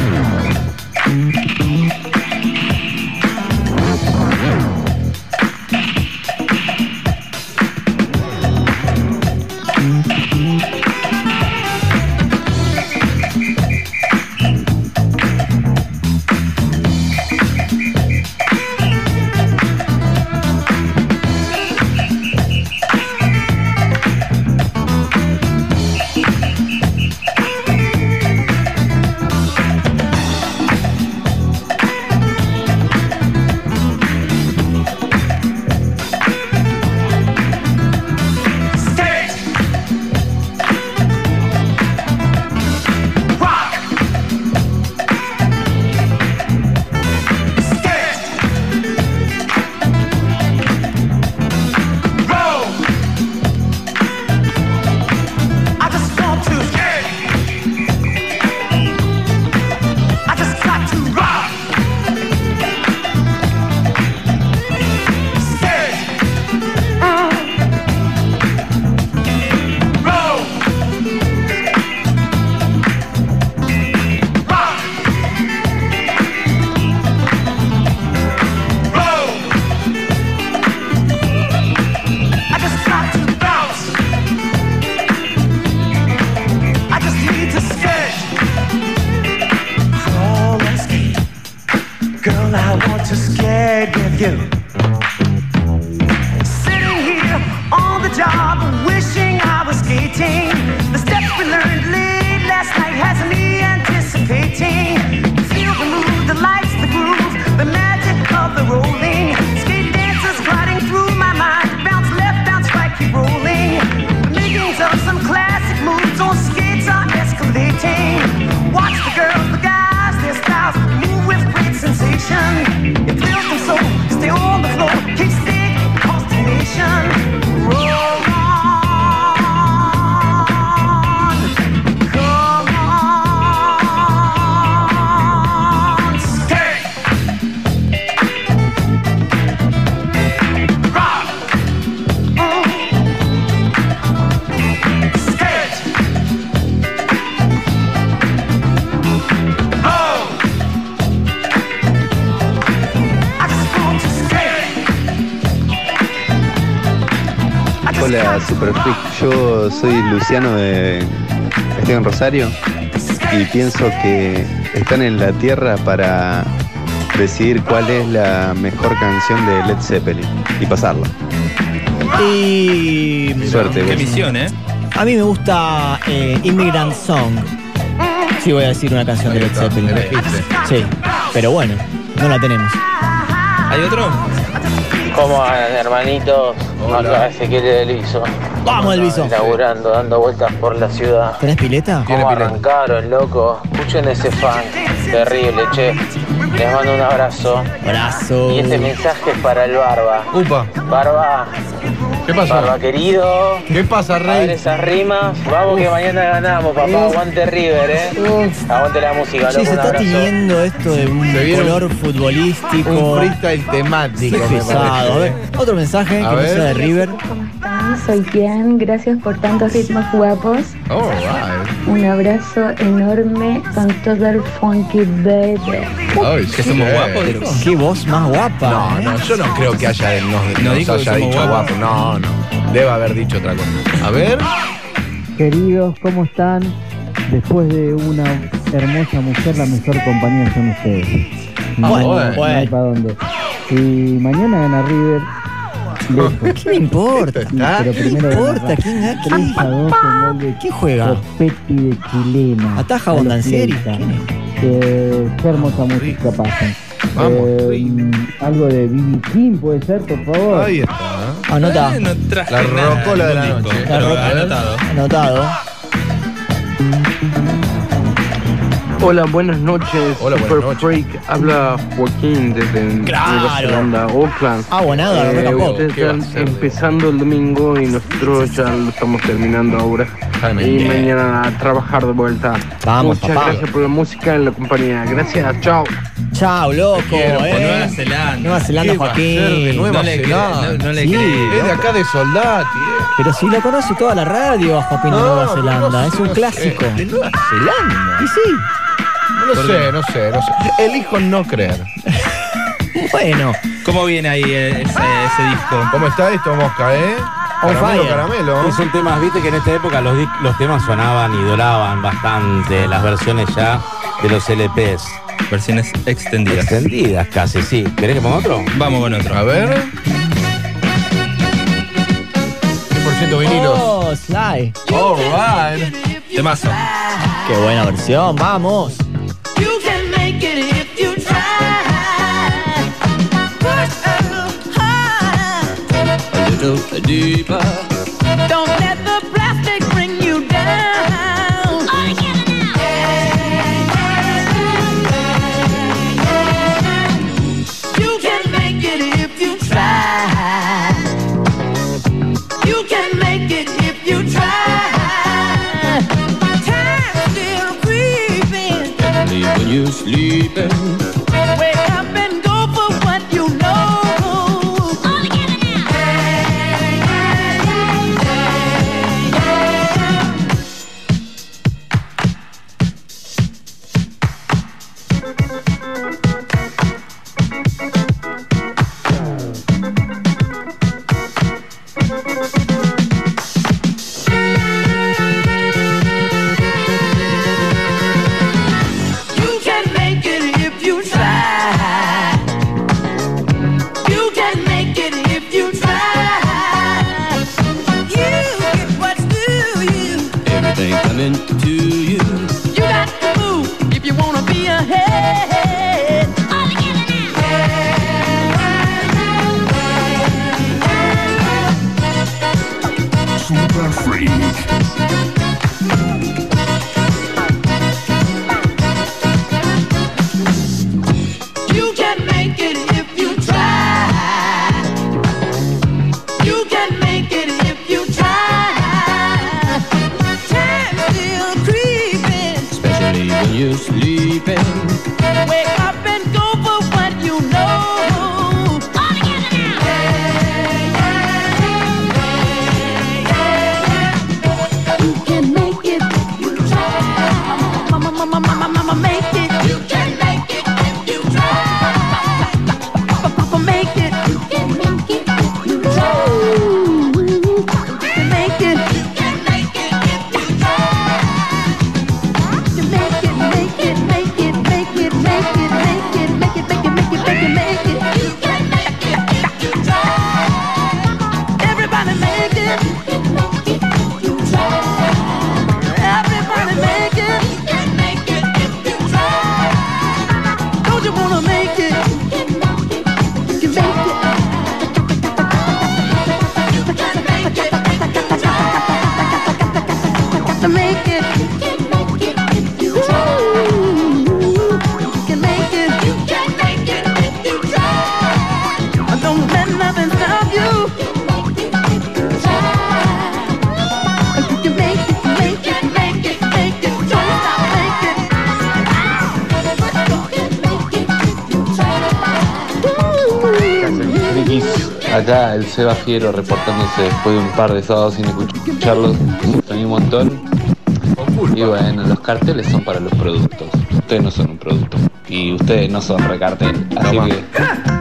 Super Freak. Yo soy Luciano de. Estoy en Rosario y pienso que están en la tierra para decidir cuál es la mejor canción de Led Zeppelin y pasarla. Y. Suerte, Qué vos. misión, ¿eh? A mí me gusta eh, Immigrant Song. Sí, voy a decir una canción de Led Zeppelin. Sí, pero bueno, no la tenemos. ¿Hay otro? ¿Cómo andan, hermanitos? Acá Ezequiel del Viso. Vamos, el Viso. Inaugurando, dando vueltas por la ciudad. ¿Tenés pileta? ¿Cómo arrancaron, loco? Escuchen ese fan. Terrible, che. Les mando un abrazo. Abrazo. Y este mensaje es para el Barba. Upa. Barba. ¿Qué? Barba querido. ¿Qué pasa, A ver Rey? esas rimas. Vamos que mañana ganamos, papá. Aguante River, eh. Aguante la música, Sí, se está teniendo esto de un color futbolístico. Un freestyle temático. Pesado. A ver, otro mensaje A que no sea de River. Soy Kian, gracias por tantos ritmos guapos. Oh. Un abrazo enorme con todo el funky baby. Ay, ¿Que somos guapos, dijo? Qué voz más guapa. No, ¿eh? no, yo no creo que haya nos, No nos dijo que haya somos dicho guapos. guapo. No, no. Debe haber dicho otra cosa. A ver. Queridos, ¿cómo están? Después de una hermosa mujer, la mejor compañía son ustedes. Ah, bueno, no, hay bueno. para dónde. Si mañana gana River. ¿Qué me importa? [laughs] Pero ¿Qué me importa? ¿Quién, River. quién, 3 a 2 con gol de ¿Quién juega? Cospetti de chilena. Ataja Bondancieri. Eh, qué hermosa música pasan. Vamos, Eh, algo de B.B. King puede ser, por favor. Ahí está. Anota. Eh, no La rocola de la noche. disco, La rocola. anotado. Anotado. Hola, buenas noches. Hola, buenas noches. Freak. Habla Joaquín desde Claro. Nueva Zelanda, Auckland. Ah, buenado, la Eh, roca pop. ustedes ¿Qué va a están empezando el domingo y nosotros ya lo estamos terminando ahora. Jaime, y mañana a trabajar de vuelta. Vamos, Muchas papá. gracias por la música y la compañía. Gracias, chao. Chao, loco. quiero, eh. Nueva Zelanda. Nueva Zelanda, ¿Qué va a Joaquín. ser de Nueva No le Zelanda? cree, no- no le Sí. cree. Es de acá de Soldati, eh. Pero si lo conoce toda la radio a Joaquín de Nueva Zelanda. no es un sé. clásico. ¿De Nueva Zelanda? Y sí. No lo sé, no sé, no sé. Elijo no creer. [laughs] Bueno. ¿Cómo viene ahí ese, ese disco? [laughs] ¿Cómo está esto, Mosca, eh? Caramelo, fire. caramelo. Y son temas, viste que en esta época los, los temas sonaban y duraban bastante, las versiones ya de los LPs. Versiones extendidas. Extendidas casi, sí. ¿Querés que ponga otro? Vamos con otro. A ver. 100% vinilos. Oh, Sly. All right. Temazo. Qué buena versión, vamos. Harder. A little deeper. Don't let the plastic bring you down. All together now. You can make it if you try. You can make it if you try. Time's still creeping. Leave when you're sleeping. Wake up acá el Seba Fiero reportándose después de un par de sábados sin escucharlos. Extrañé un montón. Y bueno, los carteles son para los productos. Ustedes no son un producto. Y ustedes no son recartel. Así que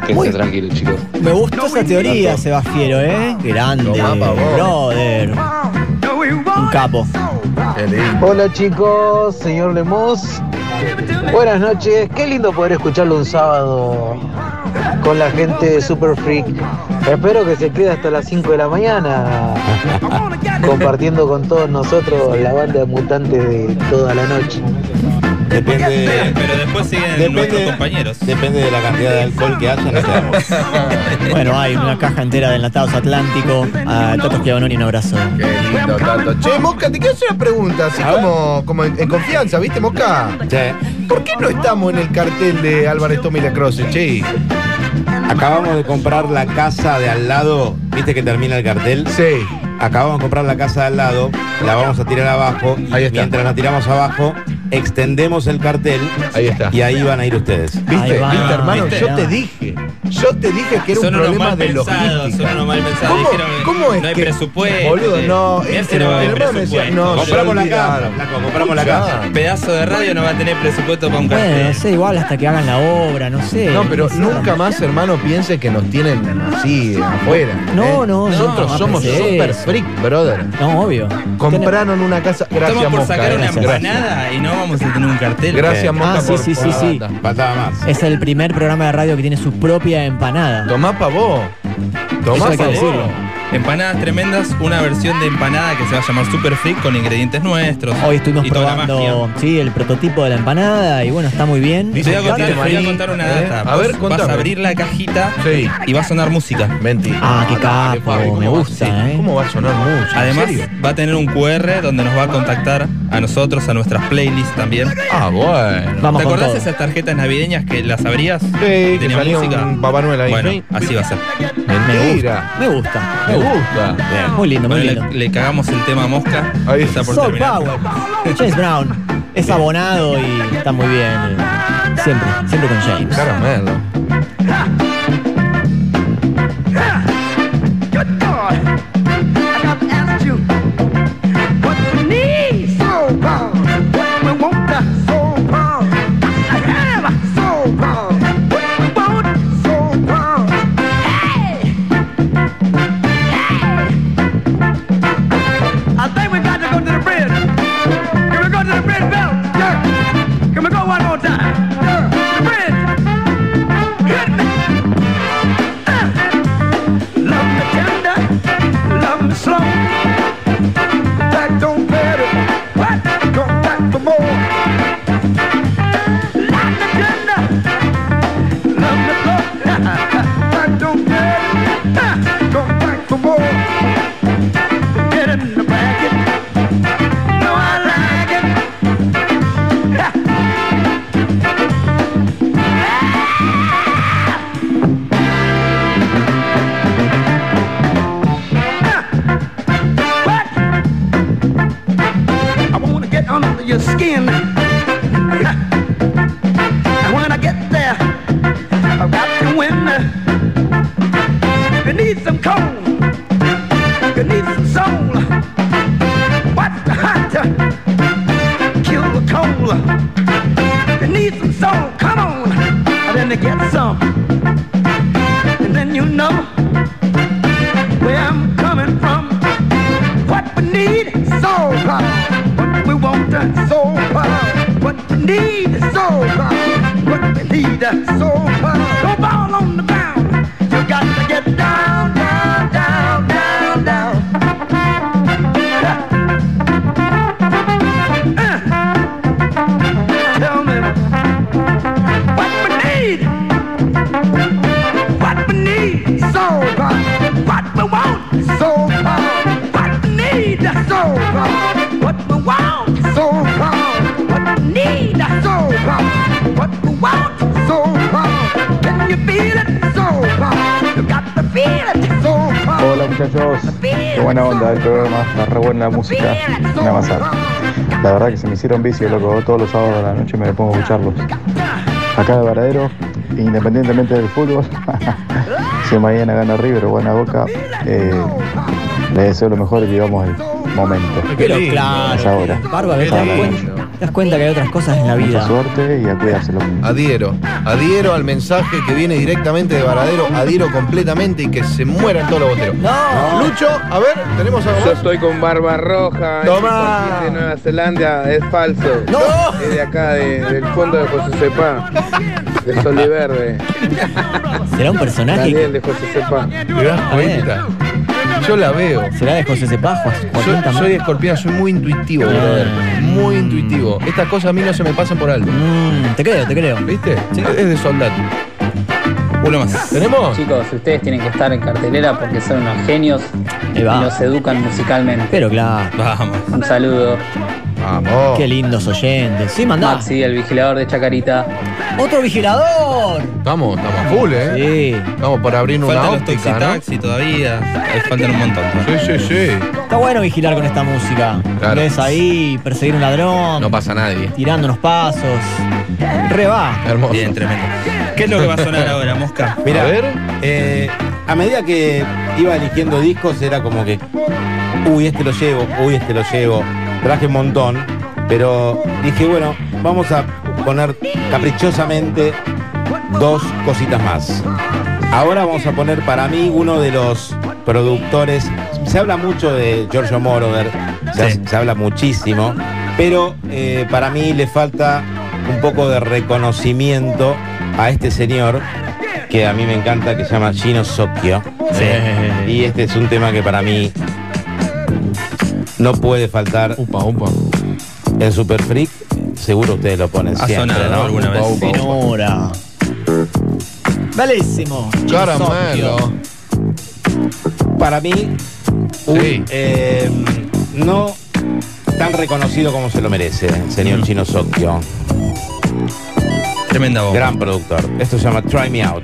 quédense tranquilos, chicos. Me gustó esa teoría, Sebastiero, ¿eh? Grande, brother. Un capo. Hola chicos, señor Lemos. Buenas noches, qué lindo poder escucharlo un sábado con la gente de Super Freak. Espero que se quede hasta las 5 de la mañana compartiendo con todos nosotros la banda de mutantes de toda la noche. Depende, Pero después siguen Depende- nuestros compañeros. depende de la cantidad de alcohol que haya, no. [laughs] Bueno, hay una caja entera de enlatados Atlántico. A Tato Schiavononi un abrazo. Qué lindo, Tato. Che, Mosca, te quiero hacer una pregunta, así como, como en, en confianza, ¿viste, Mosca? ¿Por qué no estamos en el cartel de Álvarez Tommy Lacrosse, che? Acabamos de comprar la casa de al lado. ¿Viste que termina el cartel? Sí. Acabamos de comprar la casa de al lado, la vamos a tirar abajo. Mientras la tiramos abajo, extendemos el cartel. Ahí está. Y ahí van a ir ustedes. ¿Viste, ¿Viste hermano? ¿viste? Yo te dije. Yo te dije que era Son un problema mal de pensados, logística. son unos mal pensados. ¿Cómo, Dijeron, cómo es no hay que- presupuesto. Boludo, no. Si no va a el haber hermano me decía, presupuesto. no, Compramos la casa, olvidaron. flaco, compramos la casa. Pedazo de radio no va a tener presupuesto para un Bueno, cartel. no sé, igual hasta que hagan la obra, no sé. No, pero nunca más, hermano, piense que nos tienen así afuera. No, ¿eh? no, Nosotros no, somos super eso. freak, brother. No, obvio. Compraron una casa. Gracias, Estamos por Mosca, sacar una Gracias. empanada y no vamos a tener un cartel. Gracias, Mosca, Ah, sí, por- sí, sí, sí. data. Faltaba más. Es el primer programa de radio que tiene su propia empanada. Tomá pa' vos. Tomá Eso Empanadas tremendas, una versión de empanada que se va a llamar Super Freak con ingredientes nuestros. Hoy estuvimos y probando sí, el prototipo de la empanada y bueno, está muy bien. Te voy a contar, te voy a contar una ¿eh? data. A ver, vas contame. a abrir la cajita Sí. y va a sonar música. Mentira. Ah, qué capo, ¿cómo me va gusta? ¿eh? ¿Cómo va a sonar? ¿En Además, serio? va a tener un QR donde nos va a contactar a nosotros, a nuestras playlists también. Ah, bueno. Vamos ¿Te acordás todo. esas tarjetas navideñas que las abrías? Sí, que ¿Tenían salía música? un Papá Noel ahí. Bueno, Sí. así va a ser. Mentira. Me gusta. Me gusta. Muy lindo, muy Bueno, lindo. le, le cagamos el tema a Mosca. Ahí está por Soul terminar. Power. James Brown. Es abonado y está muy bien. eh, Siempre, siempre con James. Caramelo. ha buena onda el programa, está re buena la música. Una masada. La verdad que se me hicieron vicio, loco. Todos los sábados de la noche me pongo a escucharlos. Acá de Varadero, independientemente del fútbol, si mañana gana River o gana Boca, eh, le deseo lo mejor y vivamos el momento. Pero claro, Es ahora. Bárbaro, te das, cuenta, te das cuenta que hay otras cosas en la Mucha vida. suerte y a cuidárselo. Adhiero, adhiero al mensaje que viene directamente de Varadero, adhiero completamente y que se mueran todos los boteros. No. Lucho, a ver, tenemos algo Yo más. estoy con Barba Roja. Tomá. De Nueva Zelanda es falso. No. Es de acá, de- del fondo de José Sepa. De Sol y Verde. ¿Será un personaje? Daniel de José Sepa. Yo la veo. ¿Será de José Yo Tamar? soy escorpión, soy muy intuitivo, brother. Muy intuitivo. Estas cosas a mí no se me pasan por alto. Mm, te creo, te creo. ¿Viste? Es de soldado. Uno más. ¿Tenemos? Chicos, ustedes tienen que estar en cartelera porque son unos genios y nos educan musicalmente. Pero claro. Vamos. Un saludo. Vamos. Qué lindos oyentes. Sí, mandá. Maxi, el vigilador de Chacarita. ¡Otro vigilador! Estamos, estamos a full, ¿eh? Sí. Estamos por abrir una Faltan los óptica, ¿no? taxi todavía. Ahí faltan un montón. Sí, sí, sí. Está bueno vigilar con esta música. Claro. Ves ahí, perseguir un ladrón, No pasa nadie. tirando unos pasos. Re va. Hermoso. Bien, tremendo. ¿Qué es lo que va a sonar ahora, Mosca? Mira, A ver. eh, a medida que iba eligiendo discos era como que, uy, este lo llevo, uy, este lo llevo. Traje un montón, pero dije, bueno, vamos a poner caprichosamente dos cositas más. Ahora vamos a poner para mí uno de los productores. Se habla mucho de Giorgio Moroder, se, Sí. se habla muchísimo, pero eh, para mí le falta un poco de reconocimiento a este señor que a mí me encanta, que se llama Gino Socchio. Sí. Y este es un tema que para mí no puede faltar Upa, upa. en Super Freak. Seguro ustedes lo ponen Ha siempre, sonado ¿no? alguna vez. Upa, upa. Bellísimo. Caramelo. Para mí, un, Sí. eh, no tan reconocido como se lo merece, el señor Chino Socchio. Tremenda voz. Gran productor. Esto se llama Try Me Out.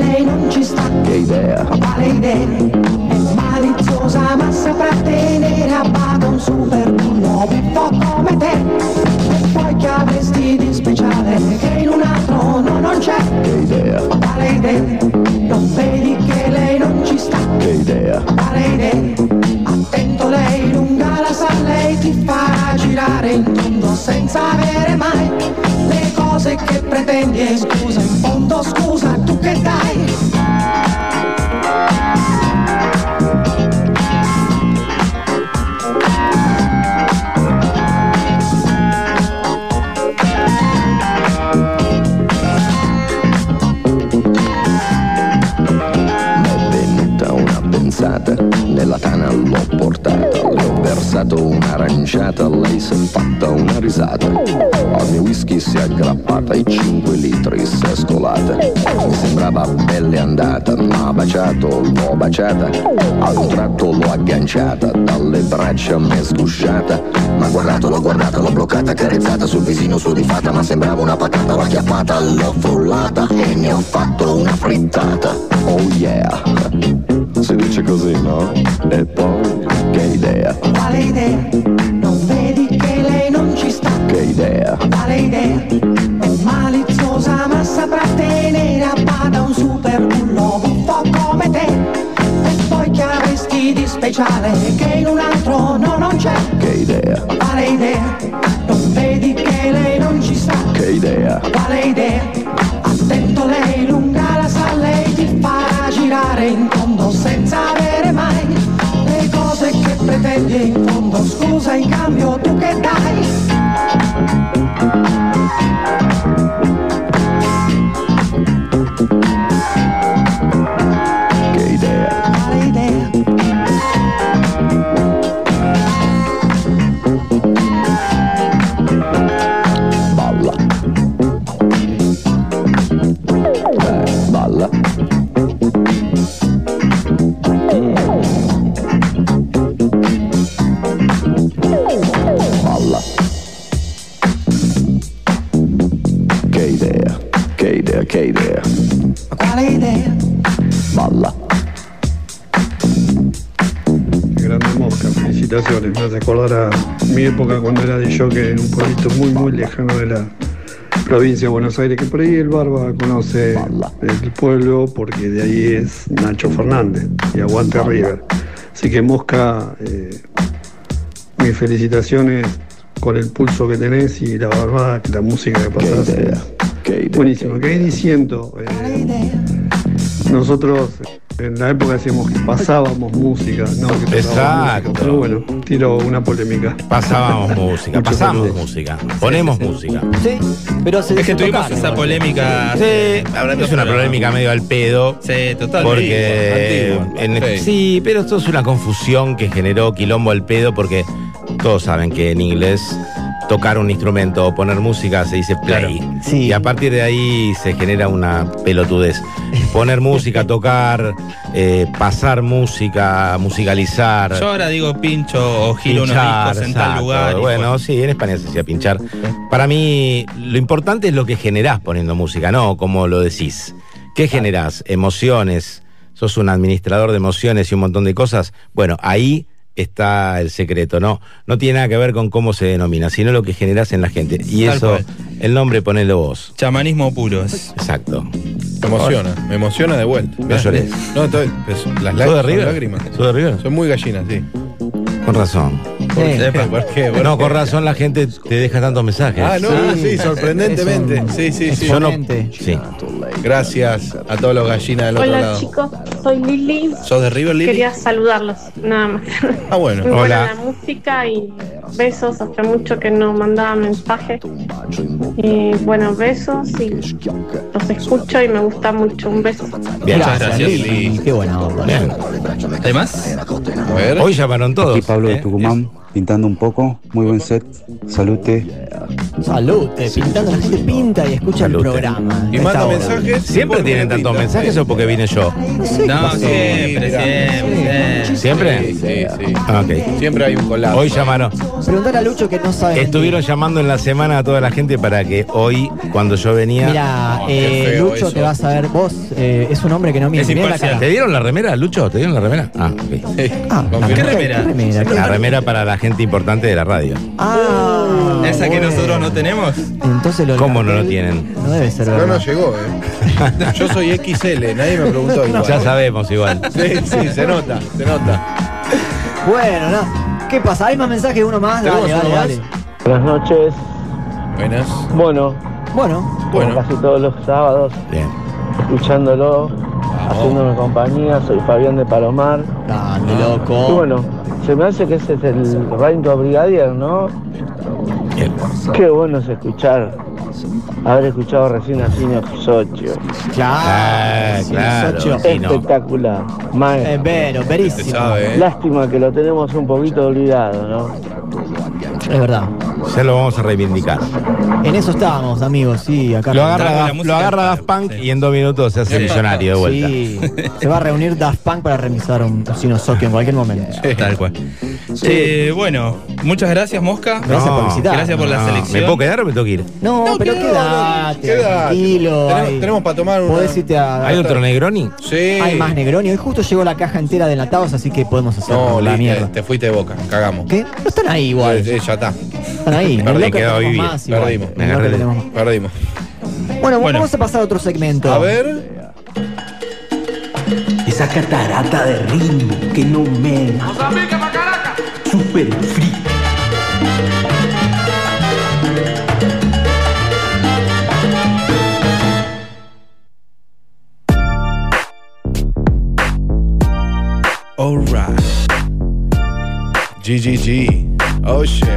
lei non ci sta. che idea, Quale idea? È maliziosa ma saprà tenere a bada un super bullo un po' come te. E poi che avresti di speciale che in un altro no, non c'è. che idea, Quale idea? Non vedi che lei non ci sta. che idea, Quale idea? Attento lei lunga la sa, lei ti farà girare in tondo senza avere mai le cose che pretendi e scusa, in fondo scusa, tu che versato un'aranciata, lei si è fatta una risata, al mio whisky si è aggrappata, i 5 litri si è scolata, mi sembrava belle andata, m'ha baciato, l'ho baciata, a un tratto l'ho agganciata, dalle braccia m'è sgusciata, ma guardato, l'ho guardata, l'ho bloccata, carezzata sul visino su di fatta, ma sembrava una patata, l'ho acchiappata, l'ho frullata e ne ho fatto una frittata. Oh yeah, si dice così, no? E poi, che idea, Quale idea? Non vedi che lei non ci sta? che idea, Quale idea? È maliziosa ma saprà tenere a bada un super bullo un po' come te. E poi che avresti di speciale che in un altro no, non c'è. che idea, Quale idea? Non vedi che lei non ci sta? che idea, Quale idea? Attento lei lunga la sa, lei ti farà girare in pretendi in fondo. Scusa in cambio tu che dai? Acordar a mi época cuando era de jockey en un pueblito muy, muy lejano de la provincia de Buenos Aires, que por ahí el Barba conoce el pueblo porque de ahí es Nacho Fernández y Aguante River. Así que Mosca, eh, mis felicitaciones con el pulso que tenés y la verdad que la música que pasás es buenísima. Que diciendo, eh, nosotros en la época decíamos que pasábamos música, no que Exacto. música. Pero bueno, tiro una polémica. Pasábamos [laughs] música, pasamos música, ponemos música. Sí, pero se Es que tuvimos desentocaron esa polémica. Sí, la verdad que es una polémica medio al pedo. Sí, total. Porque Antigua. en- Sí. sí. pero esto es una confusión que generó quilombo al pedo porque todos saben que en inglés tocar un instrumento o poner música se dice play. Y a partir de ahí se genera una pelotudez. Poner música, tocar, eh, pasar música, musicalizar. Yo ahora digo pincho o giro unos discos en tal lugar. Bueno, sí, en España se decía pinchar. Para mí, lo importante es lo que generás poniendo música, no como lo decís. ¿Qué generás? Emociones. Sos un administrador de emociones y un montón de cosas. Bueno, ahí está el secreto, ¿no? No tiene nada que ver con cómo se denomina, sino lo que generás en la gente. Y Tal eso, cual. el nombre ponelo vos. Chamanismo puro es. Exacto. Me emociona, me emociona de vuelta. No llores. No, estoy, pues, las ¿Sos de lágrimas. Lágrimas. ¿Sos de River? Soy muy gallina, sí. Con razón. Epa, ¿Por qué? ¿Por No, qué? con razón la gente te deja tantos mensajes. Ah, no, sí, sorprendentemente. Sí, sí, sí. Yo no. Sí. Gracias a todos los gallinas del otro Hola chicos, soy Lili. ¿Sos de River, Lili? Quería saludarlos, nada más. Ah, bueno. Muy buena Hola. la música y besos. Hace mucho que no mandaba mensaje. Y bueno, besos y los escucho y me gusta mucho. Un beso. Bien. Muchas gracias, Lili. Qué buena onda. Bien. ¿Hay más? A ver. Hoy llamaron todos. Aquí Pablo de ¿eh? Tucumán, pintando un poco. Muy buen set. Salute. Salud, eh, pintando la gente pinta y escucha Salute. el programa. Y Esta manda hora. mensajes. ¿Siempre ¿Por tienen tantos mensajes o porque vine yo? No sé No, siempre, mira. siempre. ¿Siempre? Sí, sí, sí. Ah, ok. Siempre hay un colado. Hoy llamaron. Preguntar a Lucho que no sabe. Estuvieron llamando en la semana a toda la gente para que hoy, cuando yo venía. Mira, qué eh, Lucho eso. te vas a ver. Vos eh, es un hombre que no. Mira la cara. ¿Te dieron la remera, Lucho? ¿Te dieron la remera? Ah, ok. Ah, la ¿Qué remera? ¿Qué remera? La remera para la gente importante de la radio. Ah, Esa que bueno. nosotros no tenemos. Entonces lo ¿Cómo no lo tienen? No debe ser No verdad. nos llegó, eh. [laughs] Yo soy XL, nadie me preguntó igual. Ya sabemos igual. [laughs] Sí, sí, se nota, se nota. Bueno, no. ¿Qué pasa? ¿Hay más mensajes? ¿Uno más? Dale, ¿Tenemos dale, uno dale. Buenas noches. Buenas. Bueno, Bueno, Bueno. casi todos los sábados, Bien. escuchándolo, haciéndome compañía, soy Fabián de Palomar. grande, Y loco. bueno, se me hace que ese es el Rainbow Brigadier, ¿no? Bien. Qué bueno es escuchar, haber escuchado recién a Cine Socio. Claro. No. Espectacular, Eh, maestro. Vero, Se verísimo. eh. Lástima que lo tenemos un poquito olvidado, ¿no? Es verdad. Ya lo vamos a reivindicar. En eso estábamos, amigos, sí, acá. Lo agarra, música lo agarra Daft Punk sí. y en dos minutos se hace millonario de vuelta. Sí, se va a reunir Daft Punk para remisar un Sinosokio en cualquier momento. Tal cual. Eh, bueno, muchas gracias, Mosca. Gracias por visitar. Gracias por la selección. ¿Me puedo quedar o me tengo que ir? No, No, pero quédate, quédate, quédate. tranquilo. Tenemos, hay- para tomar una. Podés irte a... ¿Hay otro Negroni? Sí. Hay más Negroni. Hoy justo llegó la caja entera de enlatados, así que podemos hacer No, la mierda. te, te fuiste de boca, cagamos. ¿Qué? No están ahí igual. Eh, eh, ya está. Están ahí. Perdí, quedó más. Perdimos. Me agarré de- más. Perdimos. Bueno, Bueno. vamos a pasar a otro segmento. A ver. Esa catarata de ritmo que no me Super free. Alright. GGG. Oh shit.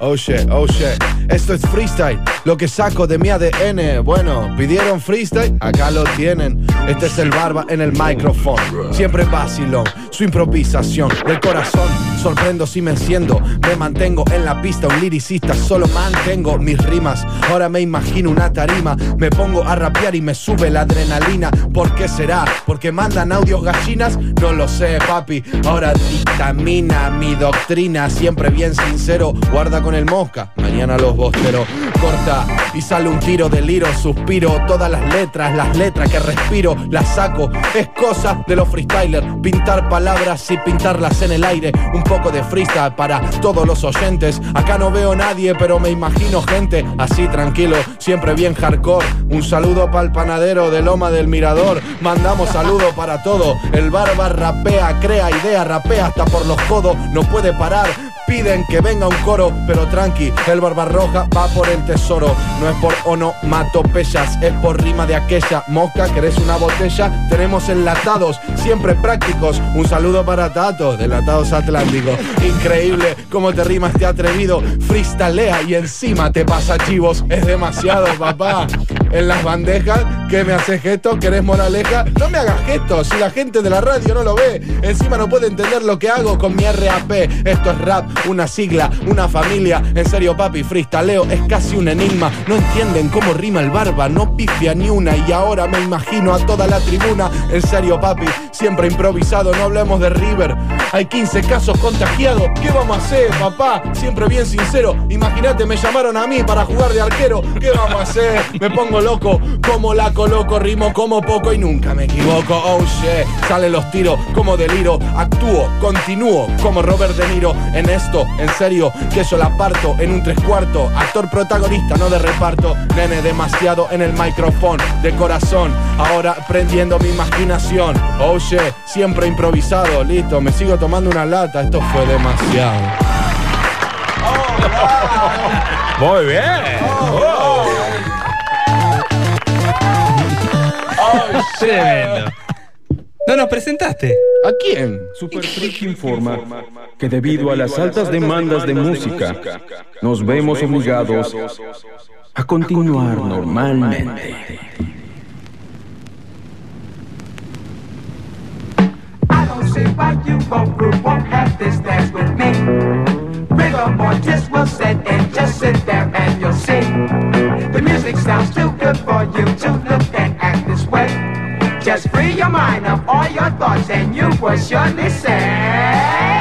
Oh shit, oh shit. Esto es freestyle, lo que saco de mi ADN. Bueno, pidieron freestyle, acá lo tienen. Este es el barba en el micrófono. Siempre vacilón, su improvisación del corazón. Sorprendo si me enciendo, me mantengo en la pista, un liricista, solo mantengo mis rimas. Ahora me imagino una tarima, me pongo a rapear y me sube la adrenalina. ¿Por qué será? ¿Porque mandan audios gallinas? No lo sé, papi. Ahora dictamina mi doctrina, siempre bien sincero. Guarda con el mosca, mañana los bosteros. Corta y sale un tiro de liro, suspiro. Todas las letras, las letras que respiro, las saco. Es cosa de los freestylers, pintar palabras y pintarlas en el aire. Un poco de freestyle para todos los oyentes. Acá no veo nadie, pero me imagino gente así tranquilo, siempre bien hardcore. Un saludo para el panadero de Loma del Mirador. Mandamos saludo para todo. El barba rapea, crea idea, rapea hasta por los codos. No puede parar. Piden que venga un coro, pero tranqui, el barba roja va por el tesoro. No es por onomatopeyas, es por rima de aquella. Mosca, ¿querés una botella? Tenemos enlatados, siempre prácticos. Un saludo para Tato, de Enlatados Atlánticos. Increíble cómo te rima este atrevido. Freestalea y encima te pasa chivos. Es demasiado, [laughs] papá. En las bandejas, ¿qué me haces gesto? ¿Querés moraleja? No me hagas gestos, si la gente de la radio no lo ve. Encima no puede entender lo que hago con mi RAP. Esto es rap, una sigla, una familia. En serio, papi, freestaleo es casi un enigma. No entienden cómo rima el barba, no pifia ni una. Y ahora me imagino a toda la tribuna. En serio, papi, siempre improvisado, no hablemos de River. Hay 15 casos contagiados. ¿Qué vamos a hacer, papá? Siempre bien sincero. Imagínate, me llamaron a mí para jugar de arquero. ¿Qué vamos a hacer? Me pongo loco, como la coloco, rimo como poco y nunca me equivoco. Oh shit, salen los tiros como deliro. Actúo, continúo como Robert De Niro. En en serio, que yo la parto en un tres cuartos. Actor protagonista, no de reparto. Nene, demasiado en el micrófono, de corazón. Ahora prendiendo mi imaginación. Oye, siempre improvisado. Listo, me sigo tomando una lata. Esto fue demasiado. Muy bien. Tremendo. No nos presentaste. ¿A quién? Super Freak informa que debido a las altas demandas de música, nos vemos obligados a continuar normalmente. I don't see why you won't have this dance with me. Rigor mortis will set in, just sit there and you'll see. The music sounds too good for you to look and act this way. Just free your mind of all your thoughts and you will surely say.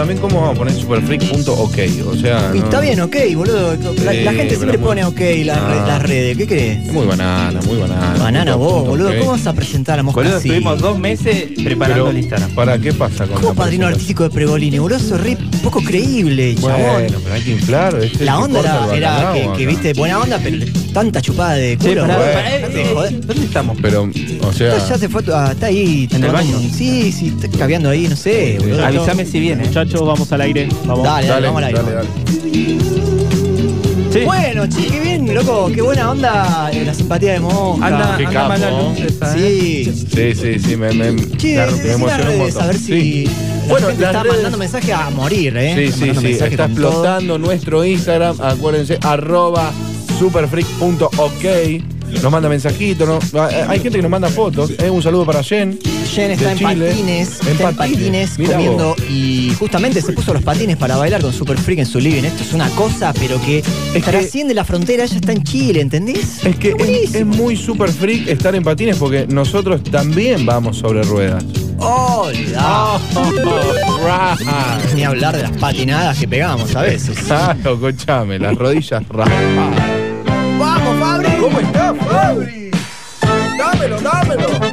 También, ¿cómo vamos a poner superfreak.ok? O sea. Y no- está bien, ok, boludo. La, Sí, la gente siempre pone ok las, Ah. las redes. ¿Qué crees? Es muy banana, muy banana. Banana Punto- vos, punto boludo. ok. ¿Cómo vas a presentar a la mosca Boludo, así? estuvimos dos meses preparando Pero, el Instagram. ¿Para qué pasa con ¿Cómo padrino artístico de Pregolini? Boludo, eso es re poco creíble, chabón. Bueno, pero hay que inflar. este La onda era, era que, viste buena onda, pero tanta chupada de culo. eh, joder. ¿Dónde estamos? Pero, o sea. Ya se fue, ah, está ahí. ¿En el baño? Sí, sí, está cabeando ahí, no sé, boludo. Avísame si viene. Muchachos, vamos al aire. Vamos. Dale, dale, vamos al aire. dale, dale. Bueno, che, qué bien, loco, qué buena onda eh, la simpatía de Mosca. Anda, Qué anda luz esa, ¿eh? Sí. Sí, sí, sí, me, me, Che, me decí las emocionó un redes, montón. a ver si Sí. la Bueno, gente las está redes- mandando mensajes a morir, ¿eh? Sí, sí, Mandando sí. mensajes Está con todo. explotando nuestro Instagram. Acuérdense, arroba superfreak.ok. Nos manda mensajitos. ¿no? Ah, Hay gente que nos manda fotos. eh, Un saludo para Jen. Jen está en Chile. patines, En está en patines Mirá comiendo vos. y justamente se puso los patines para bailar con Super Freak en su living. Esto es una cosa, pero que trasciende la frontera, ella está en Chile, ¿entendés? Es que es, es muy super freak estar en patines porque nosotros también vamos sobre ruedas. ¡Oh, Ah, right. Ni hablar de las patinadas que pegamos a veces. Claro, escuchame, las rodillas raspadas. ¿Cómo estás, Fabri? Dámelo, dámelo.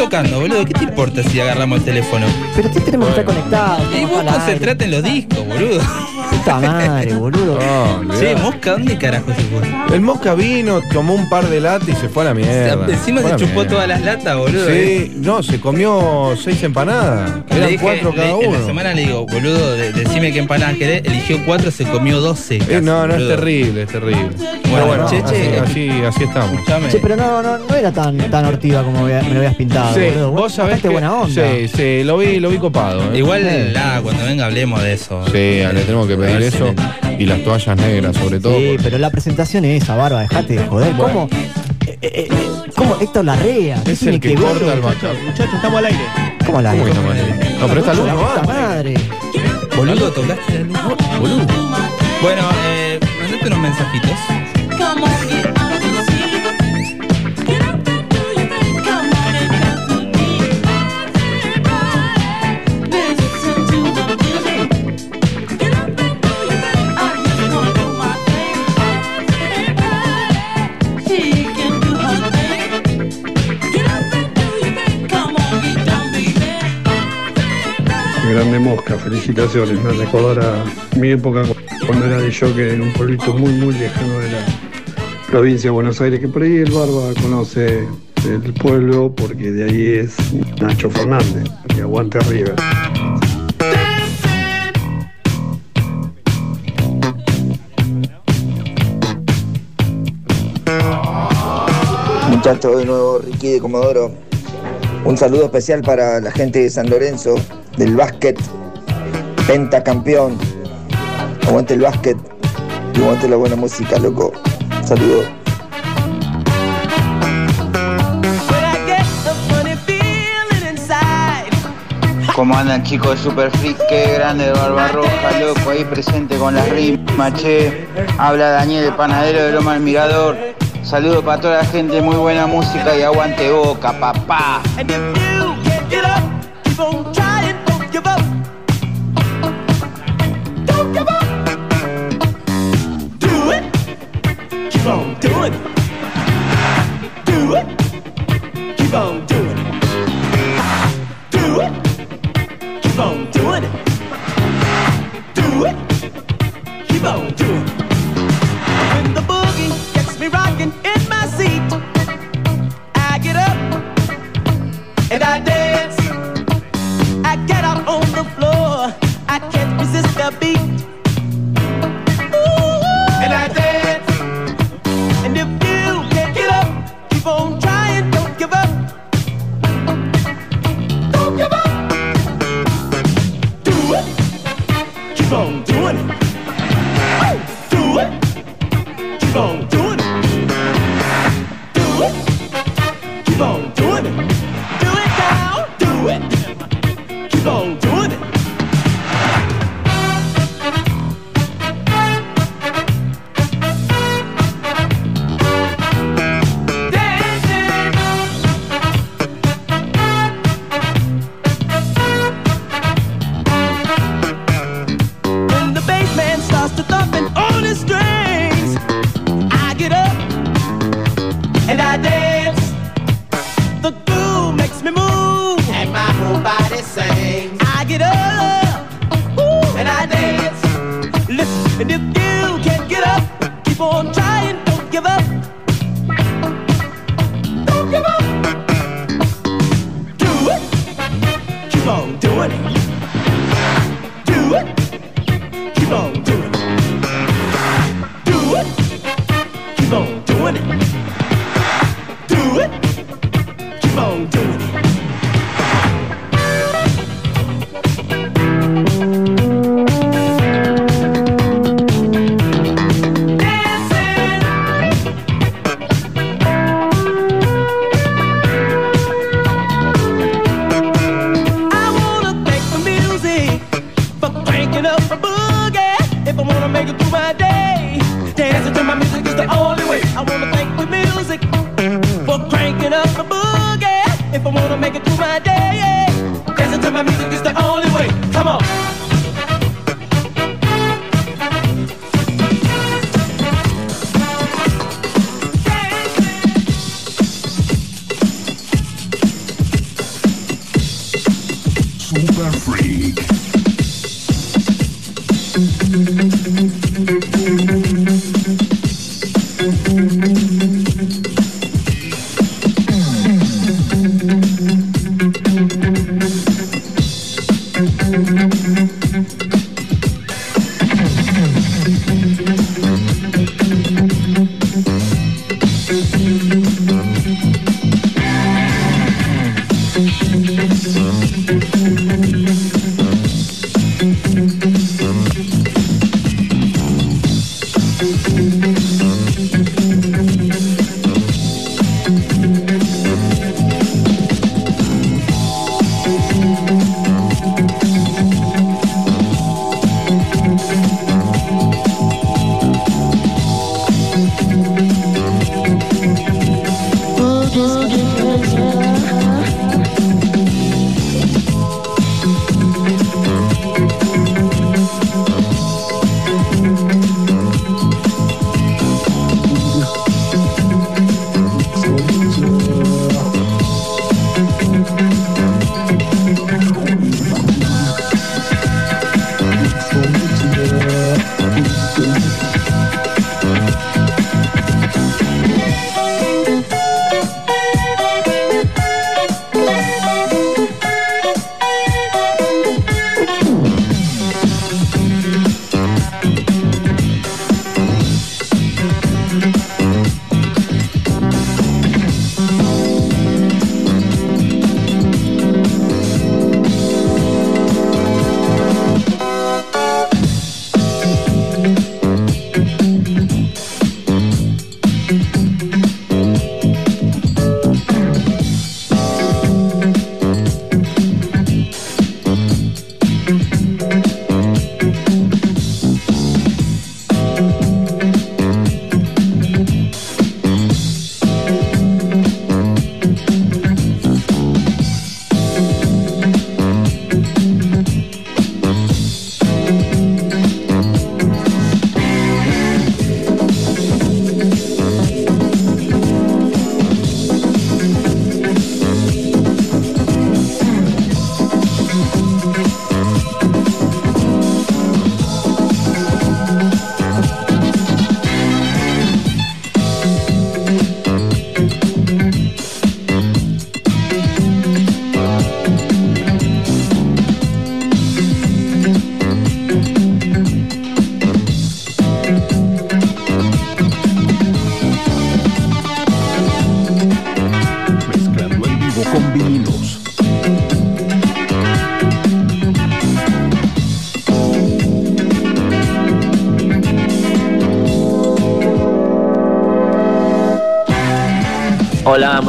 Tocando, boludo, ¿qué te importa si agarramos el teléfono? Pero sí tenemos que estar conectados. Y vos concentrate en los discos, boludo. Puta madre, boludo. [laughs] Che, Mosca, ¿dónde carajo se fue? El Mosca vino, tomó un par de latas y se fue a la mierda. Encima Fue a se chupó mierda. todas las latas, boludo. eh. Sí, no, se comió seis empanadas. Le Eran dije- cuatro cada le- En la uno. semana le digo, boludo, de- decime qué empanadas querés. Eligió cuatro, se comió doce. Eh, no, no, es terrible, es terrible. Bueno, Pero bueno, che, así, che, así, así estamos. Che, pero no, no, no era tan, tan hortiva como me me lo habías pintado, Sí, boludo. vos sabés que, buena onda. Sí, sí, lo vi, lo vi copado. ¿eh? Igual, Eh. nada, cuando venga hablemos de eso. Sí, le tenemos que pedir eso. Y las toallas negras, sobre todo. Sí, pero la presentación es esa, Barba, dejate de joder. ¿Cómo? eh, eh, eh, ¿Cómo Héctor Larrea? ¿Qué Es el que ver? corta el bacalao. Muchachos, estamos al aire. ¿Cómo al aire? No. No, pero esta luz La no puta va. madre. Boludo, tocaste la luz. Boludo. Bueno, eh, mandate unos mensajitos. Grande Mosca, felicitaciones. Me a mi época cuando era de jockey en un pueblito muy, muy lejano de la provincia de Buenos Aires, que por ahí el Barba conoce el pueblo porque de ahí es Nacho Fernández, que aguante River. Muchachos, de nuevo Ricky de Comodoro. Un saludo especial para la gente de San Lorenzo, del básquet, pentacampeón. Aguante el básquet y aguante la buena música, loco. Saludos. ¿Cómo andan chicos de Super Freak? Qué grande de Barbarroja, loco, ahí presente con las rimas, che. Habla Daniel, el panadero de Loma del Mirador. Saludo para toda la gente, muy buena música y aguante boca, papá. Give up. Do it. Keep on doing it. Do it.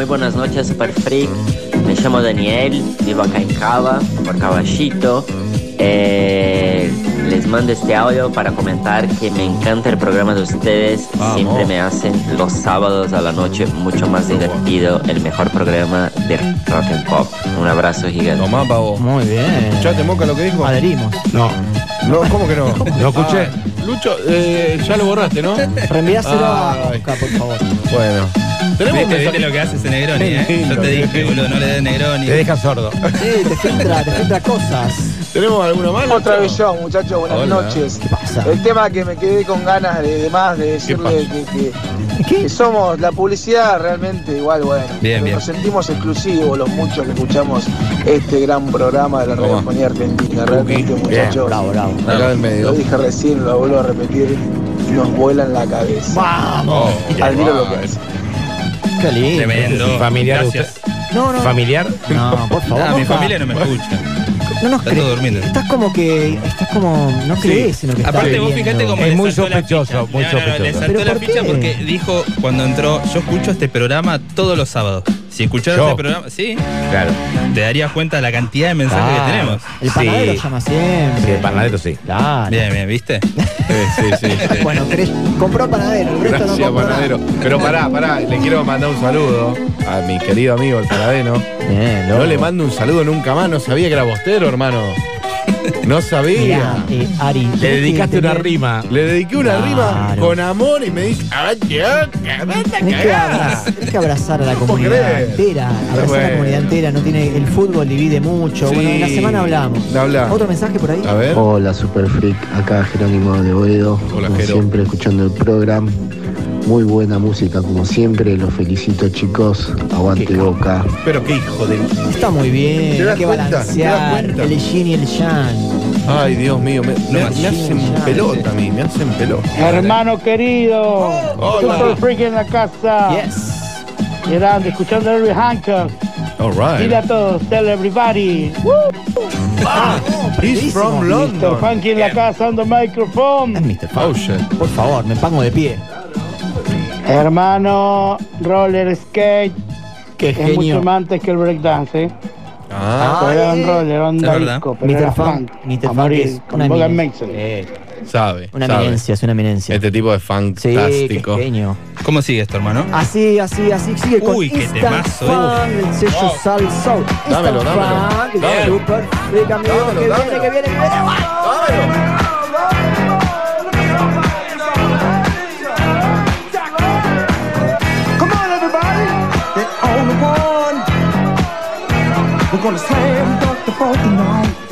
Muy buenas noches, Super Freak. Me llamo Daniel, vivo acá en Cava, por Caballito. Eh, les mando este audio para comentar que me encanta el programa de ustedes. Vamos. Siempre me hacen los sábados a la noche mucho más divertido. El mejor programa de rock and pop. Un abrazo gigante. Tomá, pavo. Muy bien. ¿Escuchaste, Moca, lo que dijo? Adherimos. No. No, ¿cómo que no? [laughs] No escuché. Ah, Lucho, eh, ya lo borraste, ¿no? Reenviáselo a. Moca, por favor. Bueno. Tenemos Viste, lo que hace ese Negroni, ¿eh? Yo te dije, boludo, no le des Negroni. Te deja sordo. Sí, [laughs] te filtra, te filtra cosas. ¿Tenemos alguna más? Otra vez yo, muchachos, buenas Hola. noches. ¿Qué pasa? El tema que me quedé con ganas de, de más de decirle que, que- que somos la publicidad realmente igual, bueno. Bien, bien. Nos sentimos exclusivos los muchos que escuchamos este gran programa de la radiofonía argentina. Realmente, Bien, muchachos. Bravo, bravo. Acá del medio. Lo dije recién, lo vuelvo a repetir. Nos vuelan la cabeza. Vamos. Admiro lo que hace. Qué lindo. Tremendo. Familiar Gracias. No, no. ¿Familiar? No, por favor. Ah, mi familia no me escucha. No nos Está crees. todo durmiendo. Estás como que. Estás como. No crees en lo que estás Aparte, vos fíjate cómo Es le muy saltó la sospechoso, ficha. muy No, no, no, le saltó ¿Pero la por ficha qué? porque dijo cuando entró, yo escucho este programa todos los sábados. Si escucharas Yo. este programa, sí, Claro. te darías cuenta de la cantidad de mensajes Claro. que tenemos. El panadero Sí. llama siempre. Sí, el panadero sí. Claro. Bien, bien, ¿viste? [laughs] Sí, sí, sí. [laughs] sí. Bueno, compró panadero, el resto Gracias, no compró panadero. nada. Pero pará, pará, le quiero mandar un saludo a mi querido amigo el panadero. Bien, No loco. le mando un saludo nunca más, no sabía que era bostero, hermano. No sabía. Mirá, eh, Ari. tenés Le que dedicaste una tener- rima. Le dediqué una Claro. rima con amor y me dice, "Ah, ya, cagada, Tenés que, cagada". abrazar, tenés que abrazar a la puedo comunidad creer. entera. Abrazar a la Bueno. comunidad entera. No tiene, el fútbol divide mucho. Sí. Bueno, en la semana hablamos. Habla. ¿Otro mensaje por ahí? A ver. Hola Super Freak, acá Jerónimo de Boedo, Hola, como Jero. siempre escuchando el programa. Muy buena música como siempre, los felicito chicos, aguante boca. Pero qué hijo de. Está muy bien. ¿Te das Hay que cuenta? ¿Te das balancear cuenta? el yin y el yang. Ay, Dios mío, me, me- me hacen pelota a mí, me hacen pelota. Hermano querido, Hola. Super Freak en la casa. Yes. Grande, escuchando a Herbie Hancock. All Dile right. a todos, tell everybody. He's from Mr. London. Funky en la casa, on the Es microphone. Mr. Oh, shit. Por favor, me pongo de pie. Hermano, roller skate. Qué Es genio. mucho más antes que el breakdance, ¿eh? Ah, Pero era un roller, era un Es verdad. disco, pero era Mr. Fun, funk. Mr. A Fun morir, es con una Bogan eminencia. Mason. Eh, sabe. una sabe. eminencia, es una eminencia. Este tipo es Sí, qué fantástico. genio. ¿Cómo sigue esto, hermano? Así, así, así, sigue con Uy, qué Instant temazo, Fun, el sello Oh. Sal Soul. Dámelo, dámelo. Fun, Dámelo. Super Freak, amigo, Dámelo, que dámelo. viene, que viene, que viene. Gonna slam dunk the ball tonight.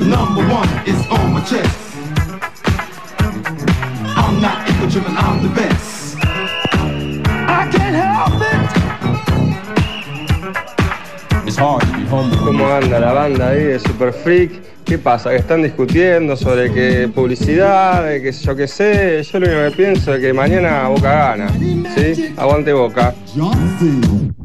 Number one is on my chest. I'm not equal driven, I'm the best. I can't help it. It's hard to be humble. ¿Cómo anda la banda ahí de Super Freak? ¿Qué pasa? Que están discutiendo sobre qué publicidad, de que yo qué sé. Yo lo único que pienso es que mañana Boca gana. ¿Sí? Aguante Boca. Johnson.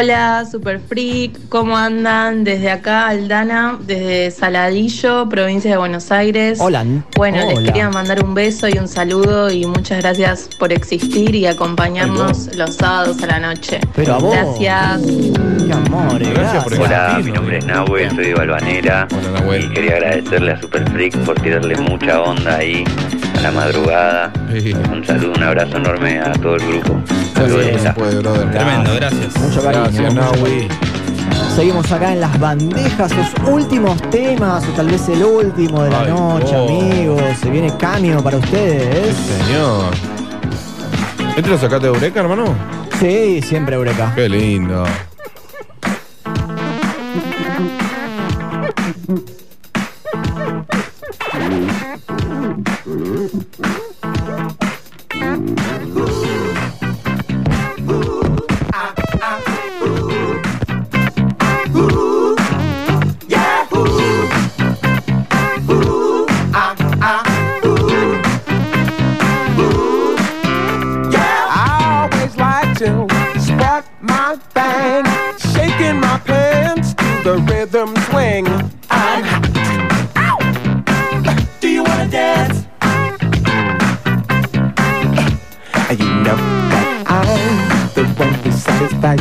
Hola, Super Freak, ¿cómo andan? Desde acá, Aldana, desde Saladillo, provincia de Buenos Aires. Hola. Bueno, les Hola. quería mandar un beso y un saludo y muchas gracias por existir y acompañarnos los sábados a la noche. Pero a vos. Gracias. Qué amor, Gracias por Hola, mi nombre es Nahue, soy de Balvanera y quería agradecerle a Super Freak por tirarle mucha onda ahí a la madrugada. Un saludo, un abrazo enorme a todo el grupo. Tremendo, gracias. Mucho cariño. Gracias, mucho Nahui. cariño. Seguimos acá en las bandejas, los últimos temas, o tal vez el último de la Ay, noche, oh. amigos. Se viene cambio para ustedes. Señor. ¿Este lo sacaste de Eureka, hermano? Sí, siempre Eureka. Qué lindo.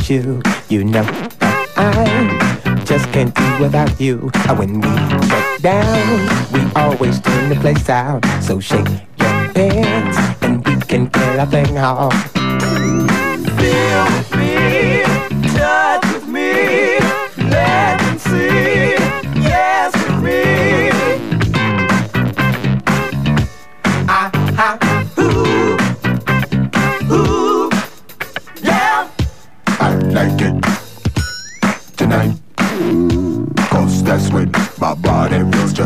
You. You know I just can't do without you. When we get down, we always turn the place out. So shake your pants and we can get our thing off.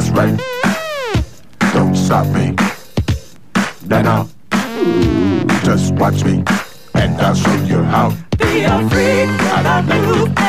Right. Don't stop me. Then I'll just watch me. And I'll show you how. Be a freak, gotta move,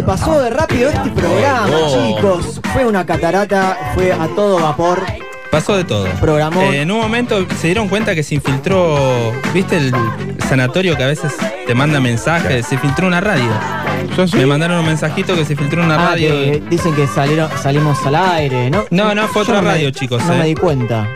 se pasó de rápido este programa, Oh. chicos? Fue una catarata, fue a todo vapor. Pasó de todo. Programó. Eh, en un momento se dieron cuenta que se infiltró, ¿viste el sanatorio que a veces te manda mensajes? Se filtró una radio. Me mandaron un mensajito que se filtró una Ah, radio. que dicen que salieron, salimos al aire, ¿no? No, no, fue Yo otra radio, chicos, No eh. me di cuenta.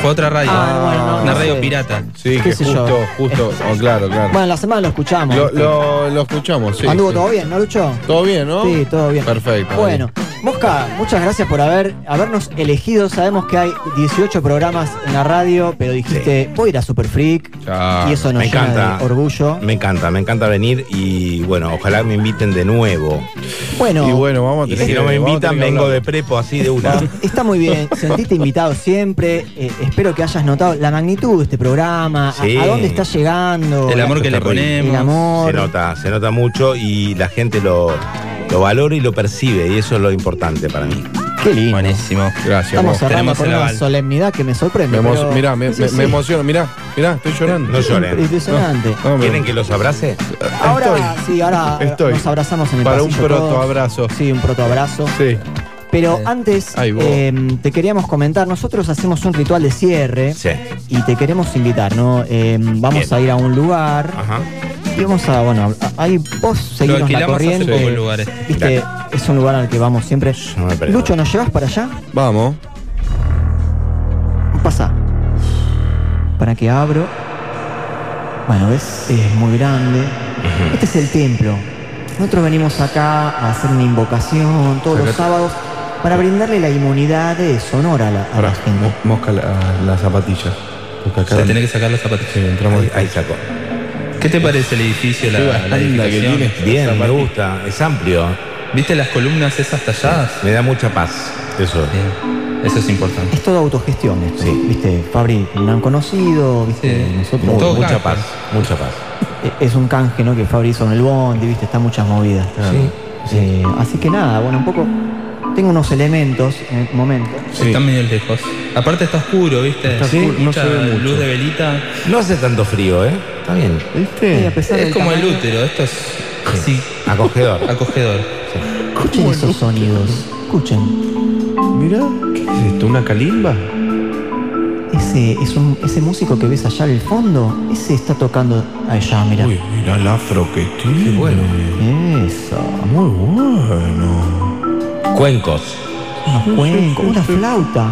Fue otra radio. Ah, bueno, no, una no radio sé. pirata. Sí, ¿Qué que sé yo? justo, justo. Oh, claro, claro. Bueno, la semana lo escuchamos. Lo, lo, lo escuchamos, sí. ¿Anduvo sí. todo bien, no, Lucho? ¿Todo bien, no? Sí, todo bien. Perfecto. Bueno, Mosca, muchas gracias por haber, habernos elegido. Sabemos que hay 18 programas en la radio, pero dijiste, voy a ir a Super Freak. y eso nos me llena encanta. de orgullo. Me encanta, me encanta venir y bueno, ojalá me inviten de nuevo. Bueno, Y bueno, vamos a Y tener si que- no me invitan, vengo de prepo así de una. [laughs] está muy bien. Sentiste invitado siempre. Eh, espero que hayas notado la magnitud de este programa, a- Sí. a, dónde está llegando. El amor que le. El ponemos. amor. Se nota, se nota mucho y la gente lo, lo valora y lo percibe y eso es lo importante para mí. Qué lindo. Buenísimo. Gracias, Estamos cerrando Tenemos con una solemnidad que me sorprende. Me pero- mirá, me, Sí, me- sí. me emociono, mirá, mirá, estoy llorando. No lloren. Impresionante. No, me- ¿Quieren que los abrace? Ahora sí, ahora eh, Estoy. nos abrazamos en el Para un protoabrazo. Sí, un protoabrazo. Sí. Pero antes Ahí vos. eh, te queríamos comentar, nosotros hacemos un ritual de cierre Sí. y te queremos invitar, ¿no? Eh, vamos Bien. a ir a un lugar Ajá. Y vamos a, bueno, a- ahí vos seguimos la alquilamos hace corriente. poco el lugar este. Viste, es un lugar al que vamos siempre. Me. Lucho, ¿nos llevas para allá? Vamos. Pasa. Para que abro. Bueno, ves, es muy grande. Este es el templo. Nosotros venimos acá a hacer una invocación todos los Sacate. sábados para brindarle la inmunidad de sonora a la, a la Ahora, gente. mo- mosca la. Porque acá Se tiene que sacar. Sí, entramos Ahí, ahí sacó. ¿Qué te parece el edificio, la, la que tiene. Bien, me gusta, es amplio. ¿Viste las columnas esas talladas? Me da mucha paz. Eso. Bien. Eso es importante. Es toda autogestión esto. Sí. Viste, Fabri, me han conocido, viste, Sí. nosotros. Todo mucha canje. paz, mucha paz. Eh, Es un canje, ¿no? Que Fabri hizo en el Bondi, viste, está muchas movidas. Sí. Eh, así que nada, bueno, un poco. Tengo unos elementos en este momento. Sí. Está medio lejos. Aparte está oscuro, ¿viste? Está oscuro, no Mucha se ve mucho. luz de velita. No hace tanto frío, ¿eh? Está bien. Sí, a ¿Viste? pesar Es como el útero, esto es así, Acogedor. acogedor. Escuchen esos sonidos. Escuchen. Mirá, ¿qué es esto? ¿Una calimba? Ese, es un- ese músico que ves allá al fondo, ese está tocando allá, mira. Uy, mirá el afro que tiene. Qué bueno. Eso. Muy bueno. Cuencos. Unos cuencos, una flauta.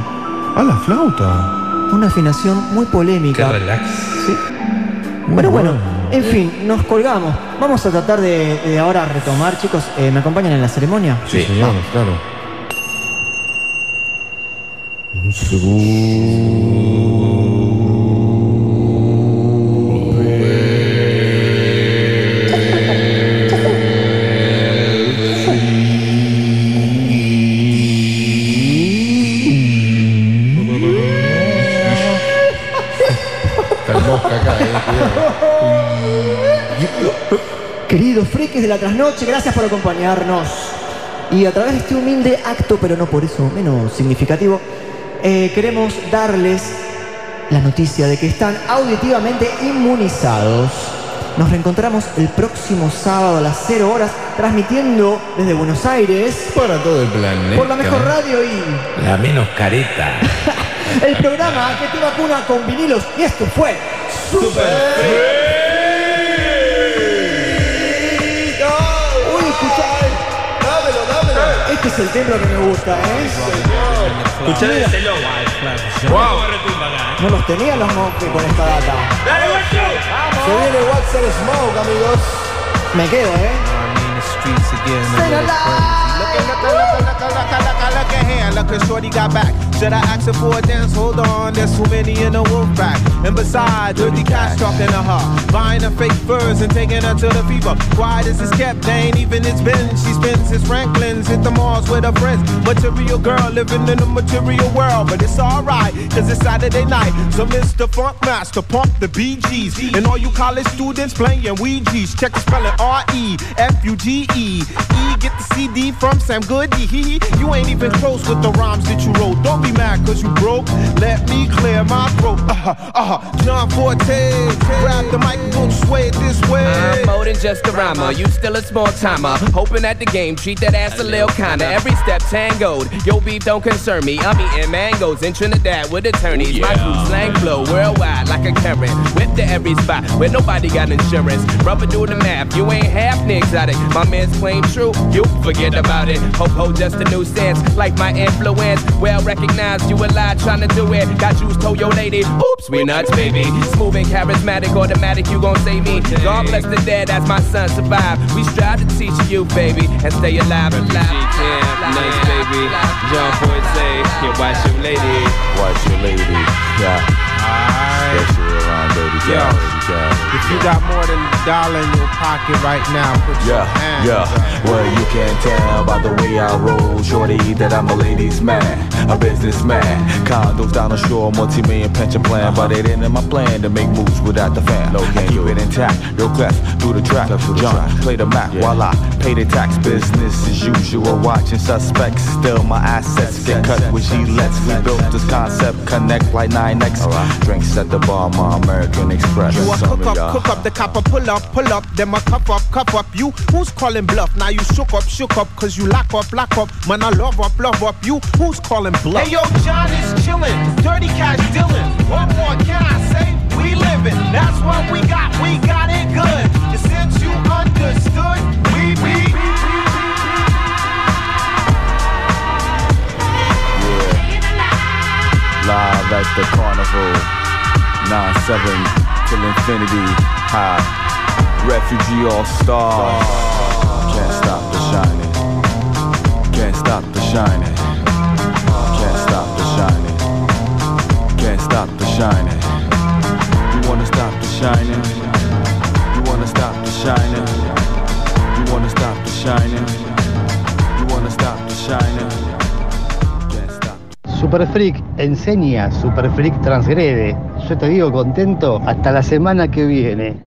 Ah, la flauta. Una afinación muy Qué polémica. relax. Sí. Muy Pero bueno, en fin, nos colgamos. Vamos a tratar de, de ahora retomar, chicos. eh, ¿Me acompañan en la ceremonia? Sí, señor, claro. Un Está mosca acá, eh. [laughs] Queridos frikis de la trasnoche, gracias por acompañarnos. Y a través de este humilde acto, pero no por eso menos significativo, eh, queremos darles la noticia de que están auditivamente inmunizados. Nos reencontramos el próximo sábado a las 0 horas, transmitiendo desde Buenos Aires Para todo el planeta. por la mejor radio y La menos careta. [laughs] el programa que te vacuna con vinilos. Y esto fue Super Uy, escuchá. Dámelo, dámelo. Este es el templo que me gusta, ¿eh? Escuchá ese logo. No los tenía los monjes con esta data. Se viene What's the Smoke, amigos. Me quedo, ¿eh? Stay alive. Look at here, look at Shorty got back. Should I ask her for a dance? Hold on, there's too many in the wolf pack. And besides, dirty cats talking to her, buying her fake furs and taking her to the fever. Quiet as it's kept, they ain't even it's been. She spends his Franklin's, hit the malls with her friends. Material girl living in a material world, but it's alright, cause it's Saturday night. So Mr. Funk Master, pump the BGs. And all you college students playing Ouija's, check the spelling R E F U G E. E, get the CD from Sam Goody. Hee hee. You ain't even close with the rhymes that you wrote. Don't be mad cause you broke. Let me clear my throat. Uh huh, uh huh. John Forte, grab the mic and don't sway it this way. I'm more than just a rhymer. You still a small timer. Hoping at the game, treat that ass a little kinda. Every step tangoed. Yo, beef don't concern me. I'm eating mangoes in Trinidad with attorneys. My crew slang flow worldwide like a current. Whip to every spot where nobody got insurance. Rubber do the math. You ain't half Whitney exotic. My man's claim true, you forget about it. Ho ho, just a new sense, like my influence. Well recognized, you a lie trying to do it. Got juice, told your lady. Oops, we nuts, baby. Smooth and charismatic, automatic, you gon' save me. God bless the dead as my son survive. We strive to teach you, baby, and stay alive, alive. Camp, nice baby. John Boyd say, yeah, watch your lady. Watch your lady. Yeah. Especially around baby Yo, cow, if you got more than a dollar in your pocket right now, put your Yeah, hands yeah. up. Well, you can tell by the way I roll, shorty, that I'm a ladies' man, a businessman. Condos down the shore, multi-million pension plan, but it ain't in my plan to make moves without the fan. No, I keep it intact, no class through the track. John, play the map while I pay the tax. Business as usual, watching suspects. Still, my assets get cut with Gillettes. We built this concept, connect like 9X. Drinks at the bar, my American Express. You a Some cook up, y'all- cook up, the copper pull up, pull up, then my cup up, cup up. You who's calling bluff? Now you shook up, shook up, cause you lock up, lock up. Man, I love up, love up. You who's calling bluff? Hey yo, John is chillin', dirty cash dealin'. What more can I say? We livin', that's what we got, we got it good. And since you understood, we be. Live at the carnival. 9-7 till infinity. High. Refugee all star. Can't stop the shining. Can't stop the shining. Can't stop the shining. Can't stop the shining. You wanna stop the shining? You wanna stop the shining? You wanna stop the shining? You wanna stop the shining? Super Freak enseña, Super Freak transgrede. Yo te digo contento hasta la semana que viene.